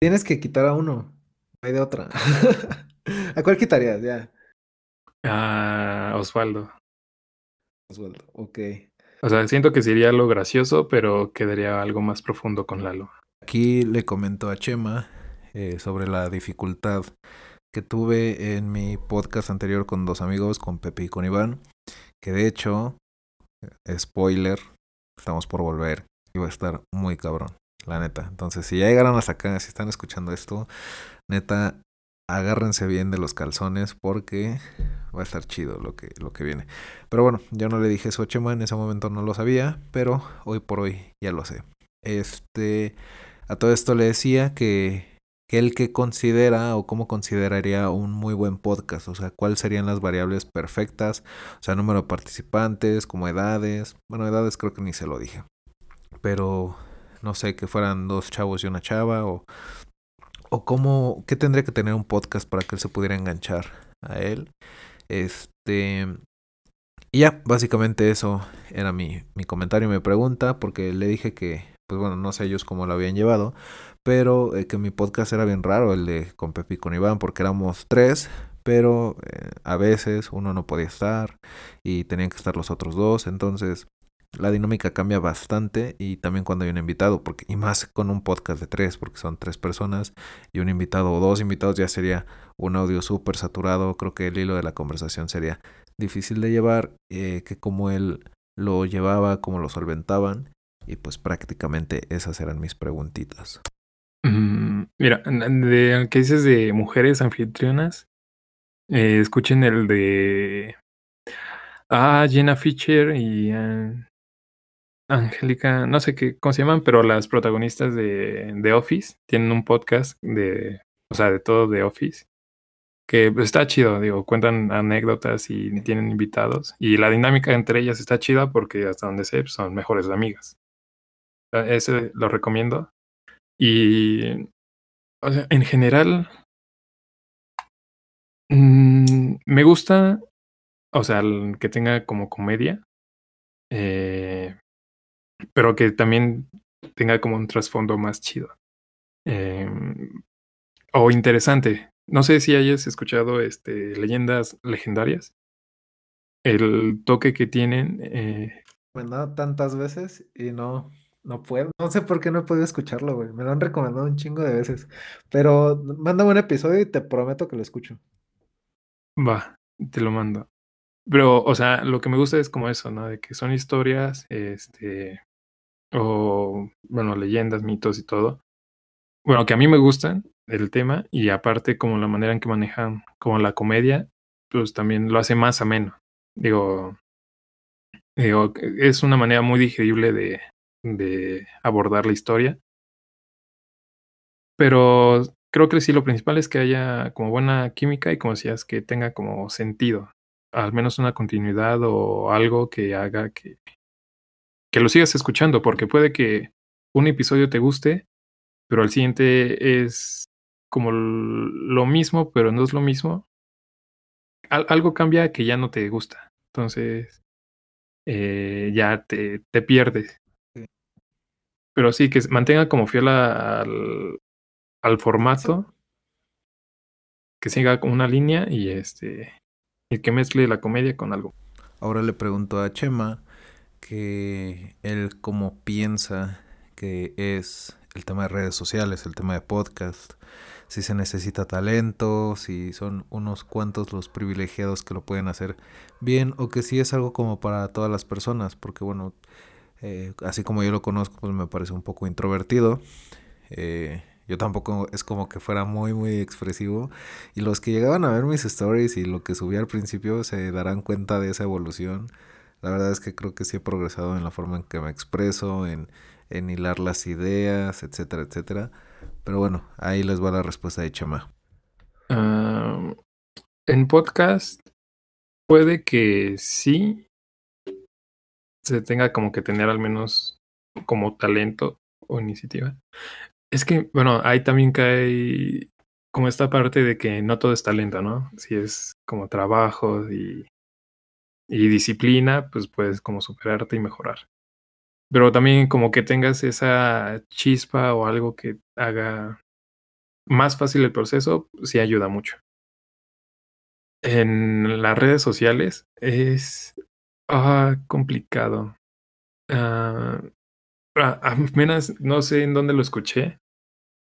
tienes que quitar a uno, no hay de otra. ¿A cuál quitarías? Ya. A Osvaldo. Osvaldo, ok. O sea, siento que sería lo gracioso, pero quedaría algo más profundo con Lalo. Aquí le comento a Chema eh, sobre la dificultad que tuve en mi podcast anterior con dos amigos, con Pepe y con Iván, que de hecho, eh, spoiler, estamos por volver y va a estar muy cabrón, la neta. Entonces, si ya llegaron hasta acá, si están escuchando esto, neta, agárrense bien de los calzones porque va a estar chido lo que, lo que viene. Pero bueno, yo no le dije eso a Chema, en ese momento no lo sabía, pero hoy por hoy ya lo sé. Este, a todo esto le decía que, que él que considera o cómo consideraría un muy buen podcast, o sea, cuáles serían las variables perfectas, o sea, número de participantes, como edades, bueno, edades creo que ni se lo dije, pero no sé, que fueran dos chavos y una chava, o, o cómo, qué tendría que tener un podcast para que él se pudiera enganchar a él. Este, y ya, básicamente eso era mi, mi comentario y mi pregunta, porque le dije que, pues bueno, no sé ellos cómo lo habían llevado, pero eh, que mi podcast era bien raro, el de con Pepe y con Iván, porque éramos tres, pero eh, a veces uno no podía estar y tenían que estar los otros dos, entonces la dinámica cambia bastante y también cuando hay un invitado, porque y más con un podcast de tres, porque son tres personas y un invitado o dos invitados ya sería un audio súper saturado, creo que el hilo de la conversación sería difícil de llevar, eh, que como él lo llevaba, como lo solventaban, y pues prácticamente esas eran mis preguntitas. Mm, mira, de que dices de mujeres anfitrionas, eh, escuchen el de Ah, Jenna Fischer y uh, Angélica, no sé qué, cómo se llaman, pero las protagonistas de, de Office tienen un podcast de, o sea, de todo de Office, que pues, está chido, digo, cuentan anécdotas y tienen invitados, y la dinámica entre ellas está chida porque hasta donde sé son mejores amigas. Ese lo recomiendo. Y, o sea, en general, mmm, me gusta, o sea, que tenga como comedia. Eh, pero que también tenga como un trasfondo más chido. Eh, o interesante. No sé si hayas escuchado este, leyendas legendarias. El toque que tienen. Eh... Dado tantas veces y no, no puedo. No sé por qué no he podido escucharlo, güey. Me lo han recomendado un chingo de veces. Pero mándame un episodio y te prometo que lo escucho. Va, te lo mando. Pero, o sea, lo que me gusta es como eso, ¿no? De que son historias, este, o, bueno, leyendas, mitos y todo. Bueno, que a mí me gustan el tema y aparte como la manera en que manejan como la comedia, pues también lo hace más ameno. Digo, digo es una manera muy digerible de, de abordar la historia. Pero creo que sí, lo principal es que haya como buena química y como decías, que tenga como sentido, al menos una continuidad o algo que haga que, que lo sigas escuchando, porque puede que un episodio te guste, pero al siguiente es como lo mismo, pero no es lo mismo. algo cambia que ya no te gusta. Entonces, eh, ya te, te pierdes. Pero sí, que mantenga como fiel al, al formato. Que siga con una línea y este. Y que mezcle la comedia con algo. Ahora le pregunto a Chema que él como piensa que es el tema de redes sociales, el tema de podcast, si se necesita talento, si son unos cuantos los privilegiados que lo pueden hacer bien o que si es algo como para todas las personas, porque bueno, eh, así como yo lo conozco, pues me parece un poco introvertido. Eh, yo tampoco es como que fuera muy, muy expresivo. Y los que llegaban a ver mis stories y lo que subí al principio se darán cuenta de esa evolución. La verdad es que creo que sí he progresado en la forma en que me expreso, en, en hilar las ideas, etcétera, etcétera. Pero bueno, ahí les va la respuesta de Chema. en podcast puede que sí se tenga como que tener al menos como talento o iniciativa. Es que, bueno, ahí también cae como esta parte de que no todo es talento, ¿no? Si es como trabajo y, y disciplina, pues puedes como superarte y mejorar. Pero también como que tengas esa chispa o algo que haga más fácil el proceso, sí ayuda mucho. En las redes sociales es ah, complicado. Ah, menos no sé en dónde lo escuché,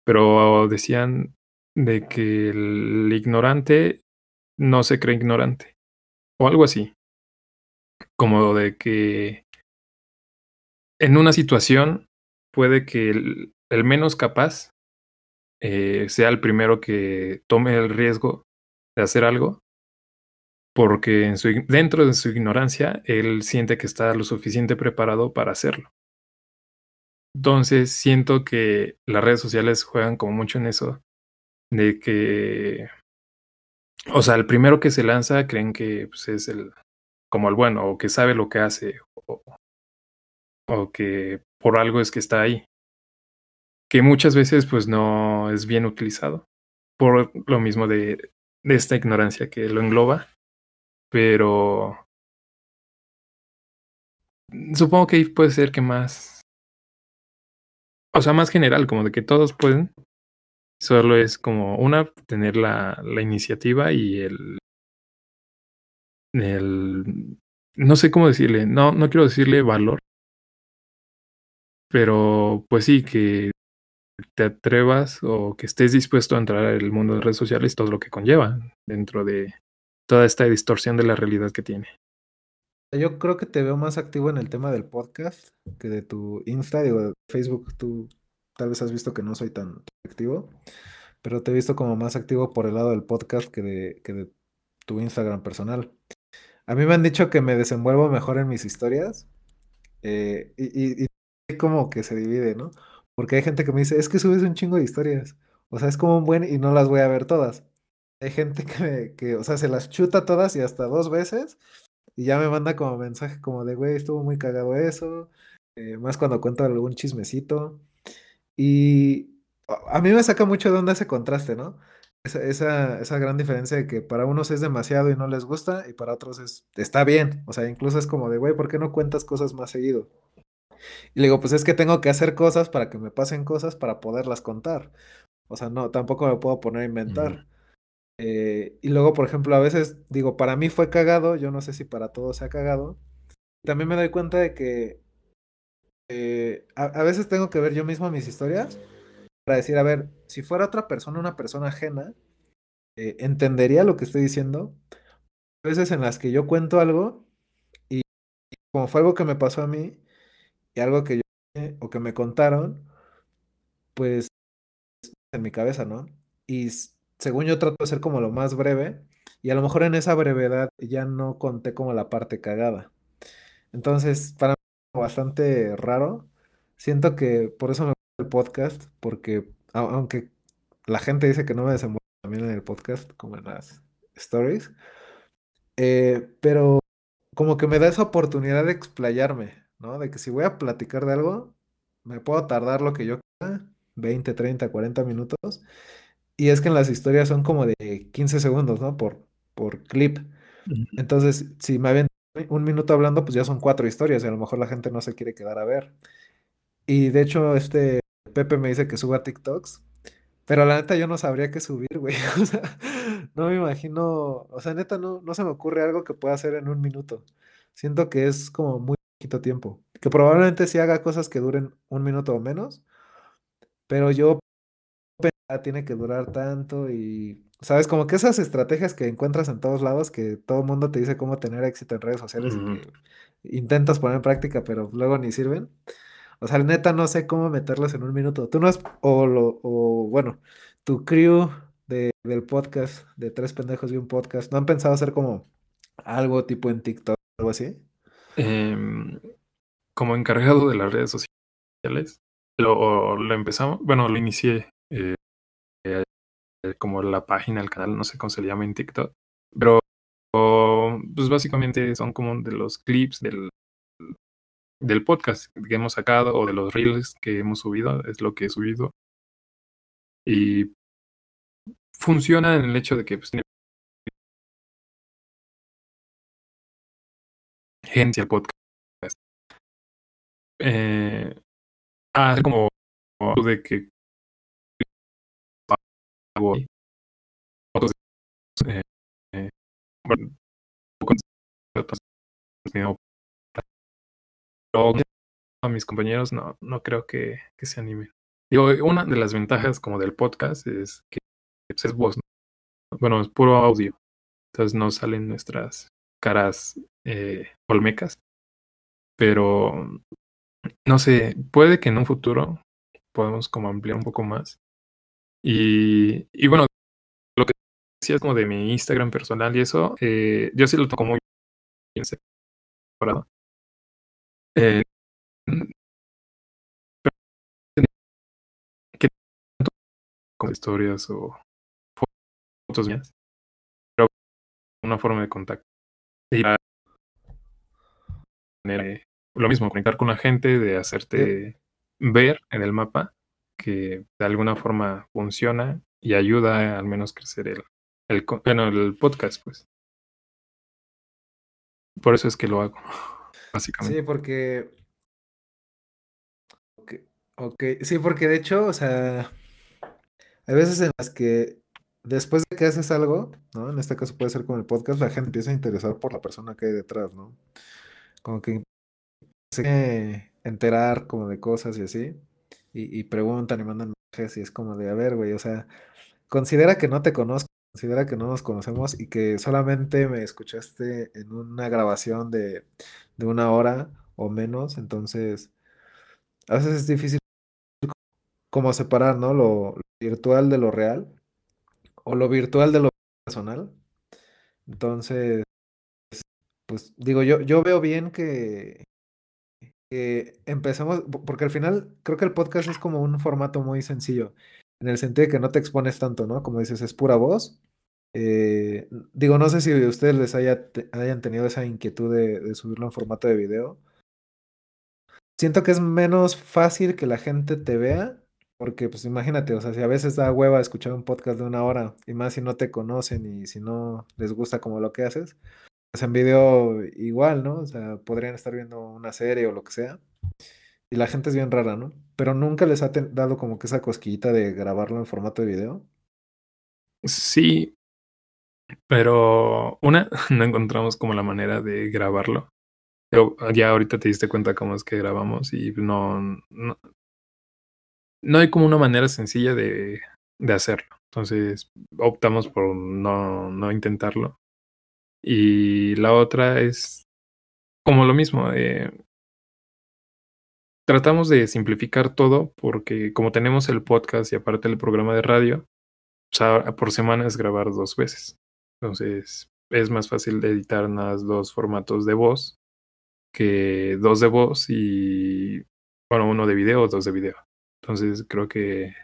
pero decían de que el ignorante no se cree ignorante. O algo así. Como de que en una situación puede que el, menos capaz eh, sea el primero que tome el riesgo de hacer algo, porque en su, dentro de su ignorancia él siente que está lo suficiente preparado para hacerlo. Entonces siento que las redes sociales juegan como mucho en eso, de que, o sea, el primero que se lanza creen que pues, es el como el bueno o que sabe lo que hace o, o que por algo es que está ahí, que muchas veces pues no es bien utilizado por lo mismo de, de esta ignorancia que lo engloba, pero supongo que ahí puede ser que más o sea, más general, como de que todos pueden. Solo es como una, tener la, la iniciativa y el, el. No sé cómo decirle, no, no quiero decirle valor. Pero pues sí, que te atrevas o que estés dispuesto a entrar al mundo de redes sociales, todo lo que conlleva dentro de toda esta distorsión de la realidad que tiene. Yo creo que te veo más activo en el tema del podcast que de tu Insta, digo, Facebook. Tú tal vez has visto que no soy tan activo, pero te he visto como más activo por el lado del podcast que de, que de tu Instagram personal. A mí me han dicho que me desenvuelvo mejor en mis historias eh, y, y, como que se divide, ¿no? Porque hay gente que me dice, es que subes un chingo de historias. O sea, es como un buen y no las voy a ver todas. Hay gente que, que, o sea, se las chuta todas y hasta dos veces y ya me manda como mensaje como de, güey, estuvo muy cagado eso. Eh, más cuando cuento algún chismecito. Y a mí me saca mucho de onda ese contraste, ¿no? Esa, esa, esa, gran diferencia de que para unos es demasiado y no les gusta y para otros es, está bien. O sea, incluso es como de, güey, ¿por qué no cuentas cosas más seguido? Y le digo, pues es que tengo que hacer cosas para que me pasen cosas para poderlas contar. O sea, no, tampoco me puedo poner a inventar. Eh, y luego, por ejemplo, a veces digo, para mí fue cagado, yo no sé si para todos se ha cagado. También me doy cuenta de que eh, a, veces tengo que ver yo mismo mis historias para decir, a ver, si fuera otra persona, una persona ajena, eh, entendería lo que estoy diciendo. Veces en las que yo cuento algo y, como fue algo que me pasó a mí y algo que yo o que me contaron, pues en mi cabeza, ¿no? Y según yo trato de ser como lo más breve, y a lo mejor en esa brevedad ya no conté como la parte cagada. Entonces, para mí bastante raro. Siento que por eso me el podcast, porque aunque la gente dice que no me desenvuelvo también en el podcast, como en las stories, eh, pero como que me da esa oportunidad de explayarme, ¿no? De que si voy a platicar de algo, me puedo tardar lo que yo quiera, 20, 30, 40 minutos, y es que en las historias son como de 15 segundos, ¿no? Por, por clip. Entonces, si me habían un minuto hablando, pues ya son cuatro historias y a lo mejor la gente no se quiere quedar a ver. Y de hecho, este Pepe me dice que suba TikToks, pero la neta yo no sabría qué subir, güey. O sea, no me imagino, o sea, neta no, no se me ocurre algo que pueda hacer en un minuto. Siento que es como muy poquito tiempo. Que probablemente sí haga cosas que duren un minuto o menos, pero yo tiene que durar tanto y, sabes, como que esas estrategias que encuentras en todos lados, que todo el mundo te dice cómo tener éxito en redes sociales y que intentas poner en práctica, pero luego ni sirven. O sea, neta, no sé cómo meterlas en un minuto. Tú no has, o, lo, o bueno, tu crew de, del podcast, de Tres Pendejos y un Podcast, ¿no han pensado hacer como algo tipo en TikTok o algo así? Em, como encargado de las redes sociales, lo, lo empezamos, bueno, lo inicié eh, como la página, el canal, no sé cómo se le llama en TikTok, pero pues básicamente son como de los clips del, del podcast que hemos sacado o de los reels que hemos subido, es lo que he subido. Y funciona en el hecho de que pues, tiene gente podcast. Eh, como de que a mis compañeros no, no creo que, que, se animen. Digo, una de las ventajas como del podcast es que pues, es voz, bueno, es puro audio. Entonces no salen nuestras caras eh, olmecas. Pero no sé, puede que en un futuro podamos como ampliar un poco más. Y, y bueno, lo que decía como de mi Instagram personal y eso, eh, yo sí lo toco muy bien separado. Eh, que como historias o fotos mías, pero una forma de contacto. Y lo mismo, conectar con la gente, de hacerte ver en el mapa que de alguna forma funciona y ayuda al menos crecer el, el, bueno, el podcast, pues. Por eso es que lo hago, Sí, porque... Sí, porque de hecho, o sea, hay veces en las que después de que haces algo, ¿no? En este caso puede ser con el podcast, la gente empieza a interesar por la persona que hay detrás, ¿no? Como que se enterar como de cosas y así, y, y preguntan y mandan mensajes y es como de, a ver, güey, o sea, considera que no te conozco, considera que no nos conocemos y que solamente me escuchaste en una grabación de, de una hora o menos, entonces a veces es difícil como separar, ¿no? Lo, virtual de lo real o lo virtual de lo personal. Entonces, pues digo, yo, yo veo bien que, que empezamos, porque al final creo que el podcast es como un formato muy sencillo, en el sentido de que no te expones tanto, ¿no? Como dices, es pura voz. Eh, digo, no sé si ustedes les haya, hayan tenido esa inquietud de, de subirlo en formato de video. Siento que es menos fácil que la gente te vea, porque pues imagínate, o sea, si a veces da hueva escuchar un podcast de una hora, y más si no te conocen y si no les gusta como lo que haces, pues en video igual, ¿no? O sea, podrían estar viendo una serie o lo que sea. Y la gente es bien rara, ¿no? Pero nunca les ha dado como que esa cosquillita de grabarlo en formato de video. Sí, pero una, no encontramos como la manera de grabarlo. Ya ahorita te diste cuenta cómo es que grabamos y no, no, no hay como una manera sencilla de, de hacerlo. Entonces optamos por no, no intentarlo. Y la otra es como lo mismo. Eh, tratamos de simplificar todo porque como tenemos el podcast y aparte el programa de radio, o sea, por semana es grabar dos veces. Entonces es más fácil de editar unas dos formatos de voz que dos de voz y, bueno, uno de video, dos de video. Entonces creo que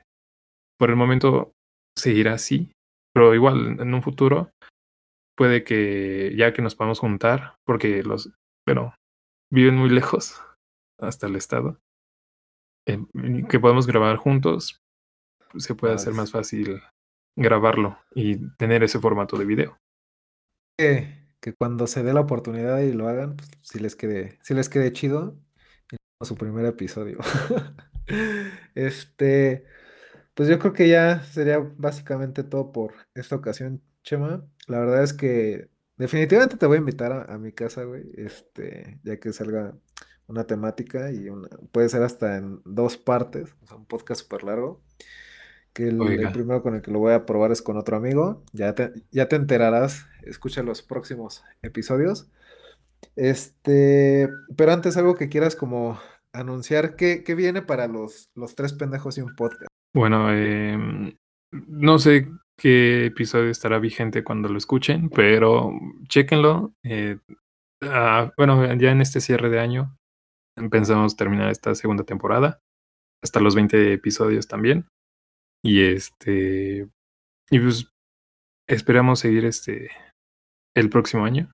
por el momento seguirá así, pero igual en un futuro puede que ya que nos podamos juntar, porque los, bueno, viven muy lejos hasta el estado, eh, que podemos grabar juntos, se puede hacer más fácil grabarlo y tener ese formato de video. Que, que cuando se dé la oportunidad y lo hagan, pues, si les quede, si les quede chido, su primer episodio. este, pues yo creo que ya sería básicamente todo por esta ocasión, Chema. La verdad es que definitivamente te voy a invitar a, a mi casa, güey. Este, ya que salga una temática y una, puede ser hasta en dos partes, o sea, un podcast súper largo. Que el, el, primero con el que lo voy a probar es con otro amigo. Ya te, ya te enterarás, escucha los próximos episodios. Este, pero antes algo que quieras como anunciar, ¿qué, qué viene para los, los tres pendejos y un podcast? Bueno, eh, no sé qué episodio estará vigente cuando lo escuchen, pero chéquenlo. Eh, uh, bueno, ya en este cierre de año pensamos terminar esta segunda temporada, hasta los 20 episodios también. Y este, y pues esperamos seguir este el próximo año.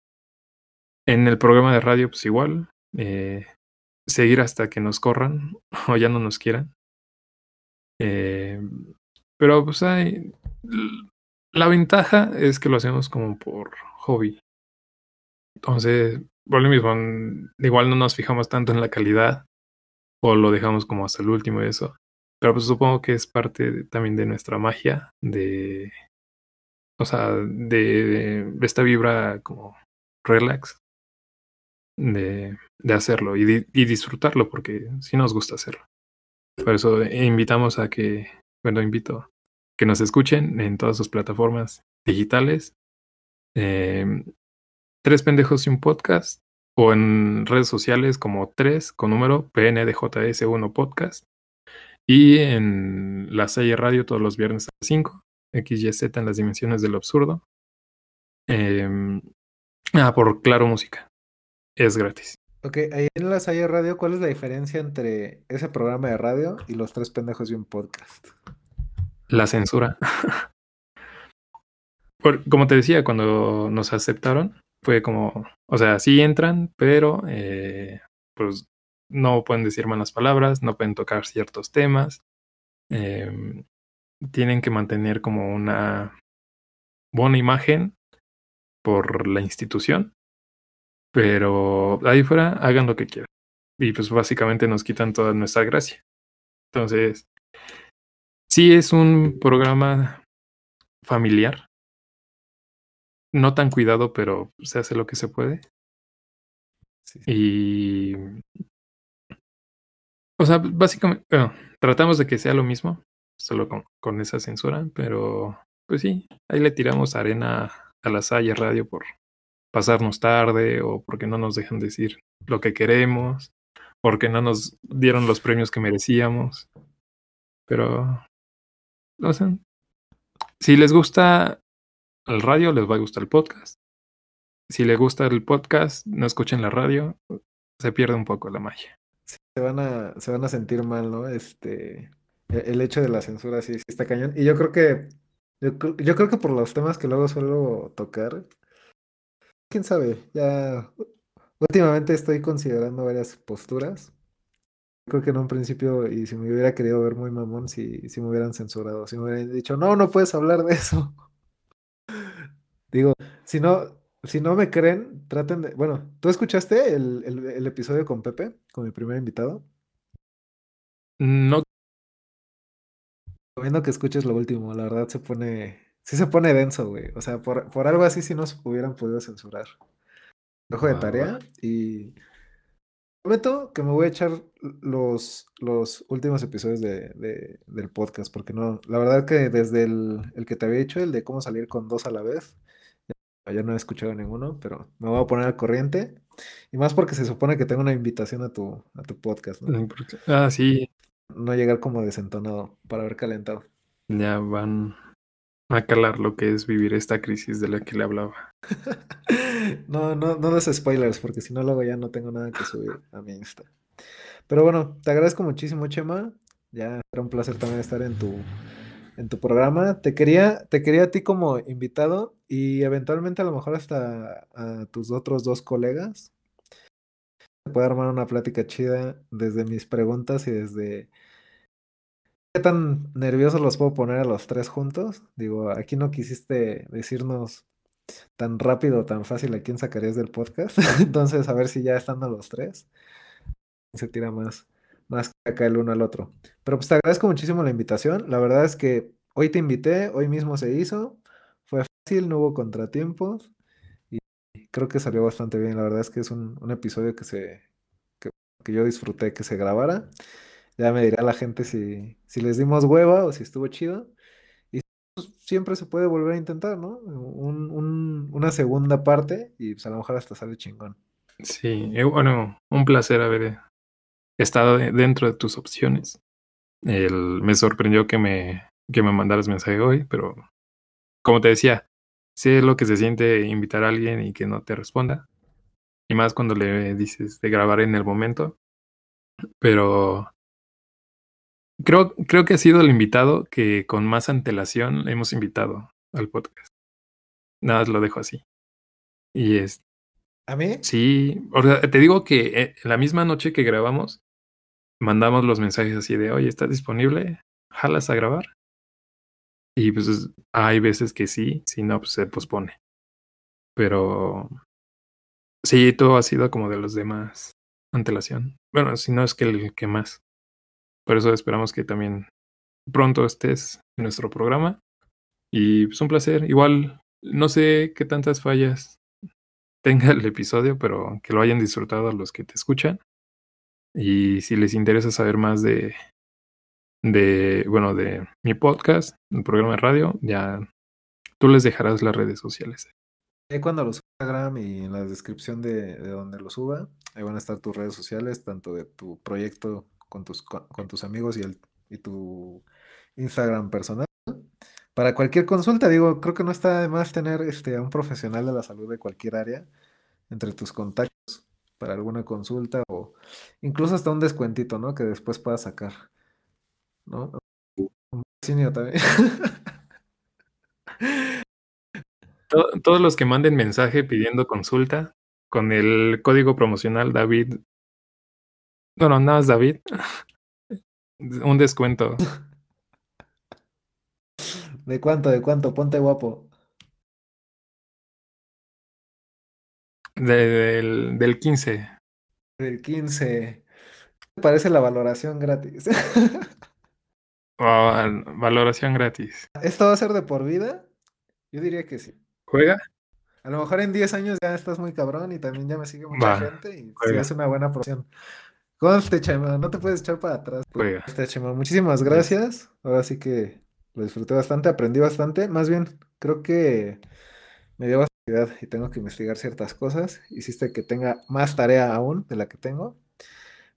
En el programa de radio, pues igual, eh, seguir hasta que nos corran o ya no nos quieran. Eh, pero pues hay... La ventaja es que lo hacemos como por hobby. Entonces, por lo mismo, igual no nos fijamos tanto en la calidad o lo dejamos como hasta el último y eso. Pero pues supongo que es parte también de nuestra magia, de, o sea, de, esta vibra como relax, de, de hacerlo y, disfrutarlo, porque sí nos gusta hacerlo. Por eso invitamos a que, bueno, invito que nos escuchen en todas sus plataformas digitales. Eh, tres pendejos y un podcast, o en redes sociales como tres con número PNDJS1 podcast. Y en la serie radio todos los viernes a las 5, XYZ en las dimensiones del absurdo. Eh, ah, por Claro Música. Es gratis. Ok, ahí en la Salle Radio, ¿cuál es la diferencia entre ese programa de radio y los tres pendejos y un podcast? La censura. por, como te decía, cuando nos aceptaron, fue como, o sea, sí entran, pero eh, pues no pueden decir malas palabras, no pueden tocar ciertos temas, eh, tienen que mantener como una buena imagen por la institución, pero ahí fuera hagan lo que quieran. Y pues básicamente nos quitan toda nuestra gracia. Entonces, sí es un programa familiar, no tan cuidado, pero se hace lo que se puede. Sí, Y. O sea, básicamente, tratamos de que sea lo mismo, solo con, con, esa censura, pero pues sí, ahí le tiramos arena a la Salle Radio por pasarnos tarde o porque no nos dejan decir lo que queremos, porque no nos dieron los premios que merecíamos. Pero, no sé, si les gusta el radio, les va a gustar el podcast. Si les gusta el podcast, no escuchen la radio, se pierde un poco la magia. Se, van a, se van a sentir mal, ¿no? Este, e, el hecho de la censura sí, está cañón. Y yo creo que, yo, yo creo que por los temas que luego suelo tocar, quién sabe, ya últimamente estoy considerando varias posturas. Creo que en un principio, y si me hubiera querido ver muy mamón, si, si me hubieran censurado, si me hubieran dicho, no, no puedes hablar de eso. Digo, si no, si no me creen, traten de. Bueno, ¿tú escuchaste el, el, el episodio con Pepe, con mi primer invitado? No. Viendo que escuches lo último, la verdad se pone. Sí se pone denso, güey. O sea, por, por algo así sí nos hubieran podido censurar. Ojo de tarea y prometo que me voy a echar los, los últimos episodios de, de, del podcast, porque no, la verdad que desde el, el, que te había hecho, el de cómo salir con dos a la vez, ya no he escuchado ninguno, pero me voy a poner al corriente. Y más porque se supone que tengo una invitación a tu, a tu podcast, ¿no? Ah, sí. No llegar como desentonado para haber calentado. Ya van a calar lo que es vivir esta crisis de la que le hablaba. no, no, no des spoilers, porque si no luego ya no tengo nada que subir a mi Insta. Pero bueno, te agradezco muchísimo, Chema. Ya era un placer también estar en tu, en tu programa. Te quería, te quería a ti como invitado y eventualmente a lo mejor hasta a tus otros dos colegas. Puedo armar una plática chida desde mis preguntas y desde qué tan nerviosos los puedo poner a los tres juntos. Digo, aquí no quisiste decirnos tan rápido, tan fácil a quién sacarías del podcast. Entonces, a ver si ya estando los tres, se tira más, más acá el uno al otro. Pero pues te agradezco muchísimo la invitación. La verdad es que hoy te invité, hoy mismo se hizo. Fue fácil, no hubo contratiempos. Y creo que salió bastante bien. La verdad es que es un, episodio que se que, que yo disfruté que se grabara. Ya me dirá la gente si, si les dimos hueva o si estuvo chido. Y pues, siempre se puede volver a intentar, ¿no? Un, un, una segunda parte y pues a lo mejor hasta sale chingón. Sí, bueno, un placer haber estado dentro de tus opciones. El, me sorprendió que me, que me mandaras mensaje hoy, pero como te decía, sé lo que se siente invitar a alguien y que no te responda. Y más cuando le dices de grabar en el momento. Pero Creo, creo que ha sido el invitado que con más antelación hemos invitado al podcast. Nada, lo dejo así. Y es. ¿A mí? Sí, o sea, te digo que eh, la misma noche que grabamos, mandamos los mensajes así de, oye, ¿estás disponible? ¿Jalas a grabar? Y pues hay veces que sí, si no, pues se pospone. Pero sí, todo ha sido como de los demás antelación. Bueno, si no es que el que más. Por eso esperamos que también pronto estés en nuestro programa. Y pues un placer. Igual, no sé qué tantas fallas tenga el episodio, pero que lo hayan disfrutado los que te escuchan. Y si les interesa saber más de, de, bueno, de mi podcast, el programa de radio, ya tú les dejarás las redes sociales. Cuando los Instagram y en la descripción de, de, donde lo suba, ahí van a estar tus redes sociales, tanto de tu proyecto con tus, con tus amigos y, el, y tu Instagram personal. Para cualquier consulta, digo, creo que no está de más tener este, a un profesional de la salud de cualquier área entre tus contactos para alguna consulta o incluso hasta un descuentito, ¿no? Que después puedas sacar, ¿no? Un también. Todos los que manden mensaje pidiendo consulta con el código promocional David. Bueno, nada más David. Un descuento. ¿De cuánto? ¿De cuánto? Ponte guapo. De, del, del 15. Del 15. Me parece la valoración gratis. oh, valoración gratis. ¿Esto va a ser de por vida? Yo diría que sí. ¿Juega? A lo mejor en 10 años ya estás muy cabrón y también ya me sigue mucha Va, gente y sí es una buena porción. Conste, Chema, no te puedes echar para atrás. Juega. Chema, muchísimas gracias. Ahora sí que lo disfruté bastante, aprendí bastante. Más bien, creo que me dio bastante y tengo que investigar ciertas cosas. Hiciste que tenga más tarea aún de la que tengo.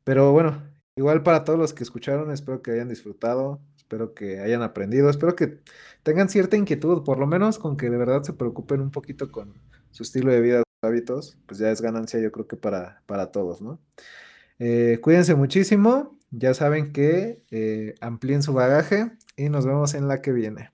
Pero bueno, igual para todos los que escucharon, espero que hayan disfrutado, espero que hayan aprendido, espero que tengan cierta inquietud, por lo menos con que de verdad se preocupen un poquito con su estilo de vida, sus hábitos, pues ya es ganancia yo creo que para, para todos, ¿no? Eh, cuídense muchísimo, ya saben que eh, amplíen su bagaje y nos vemos en la que viene.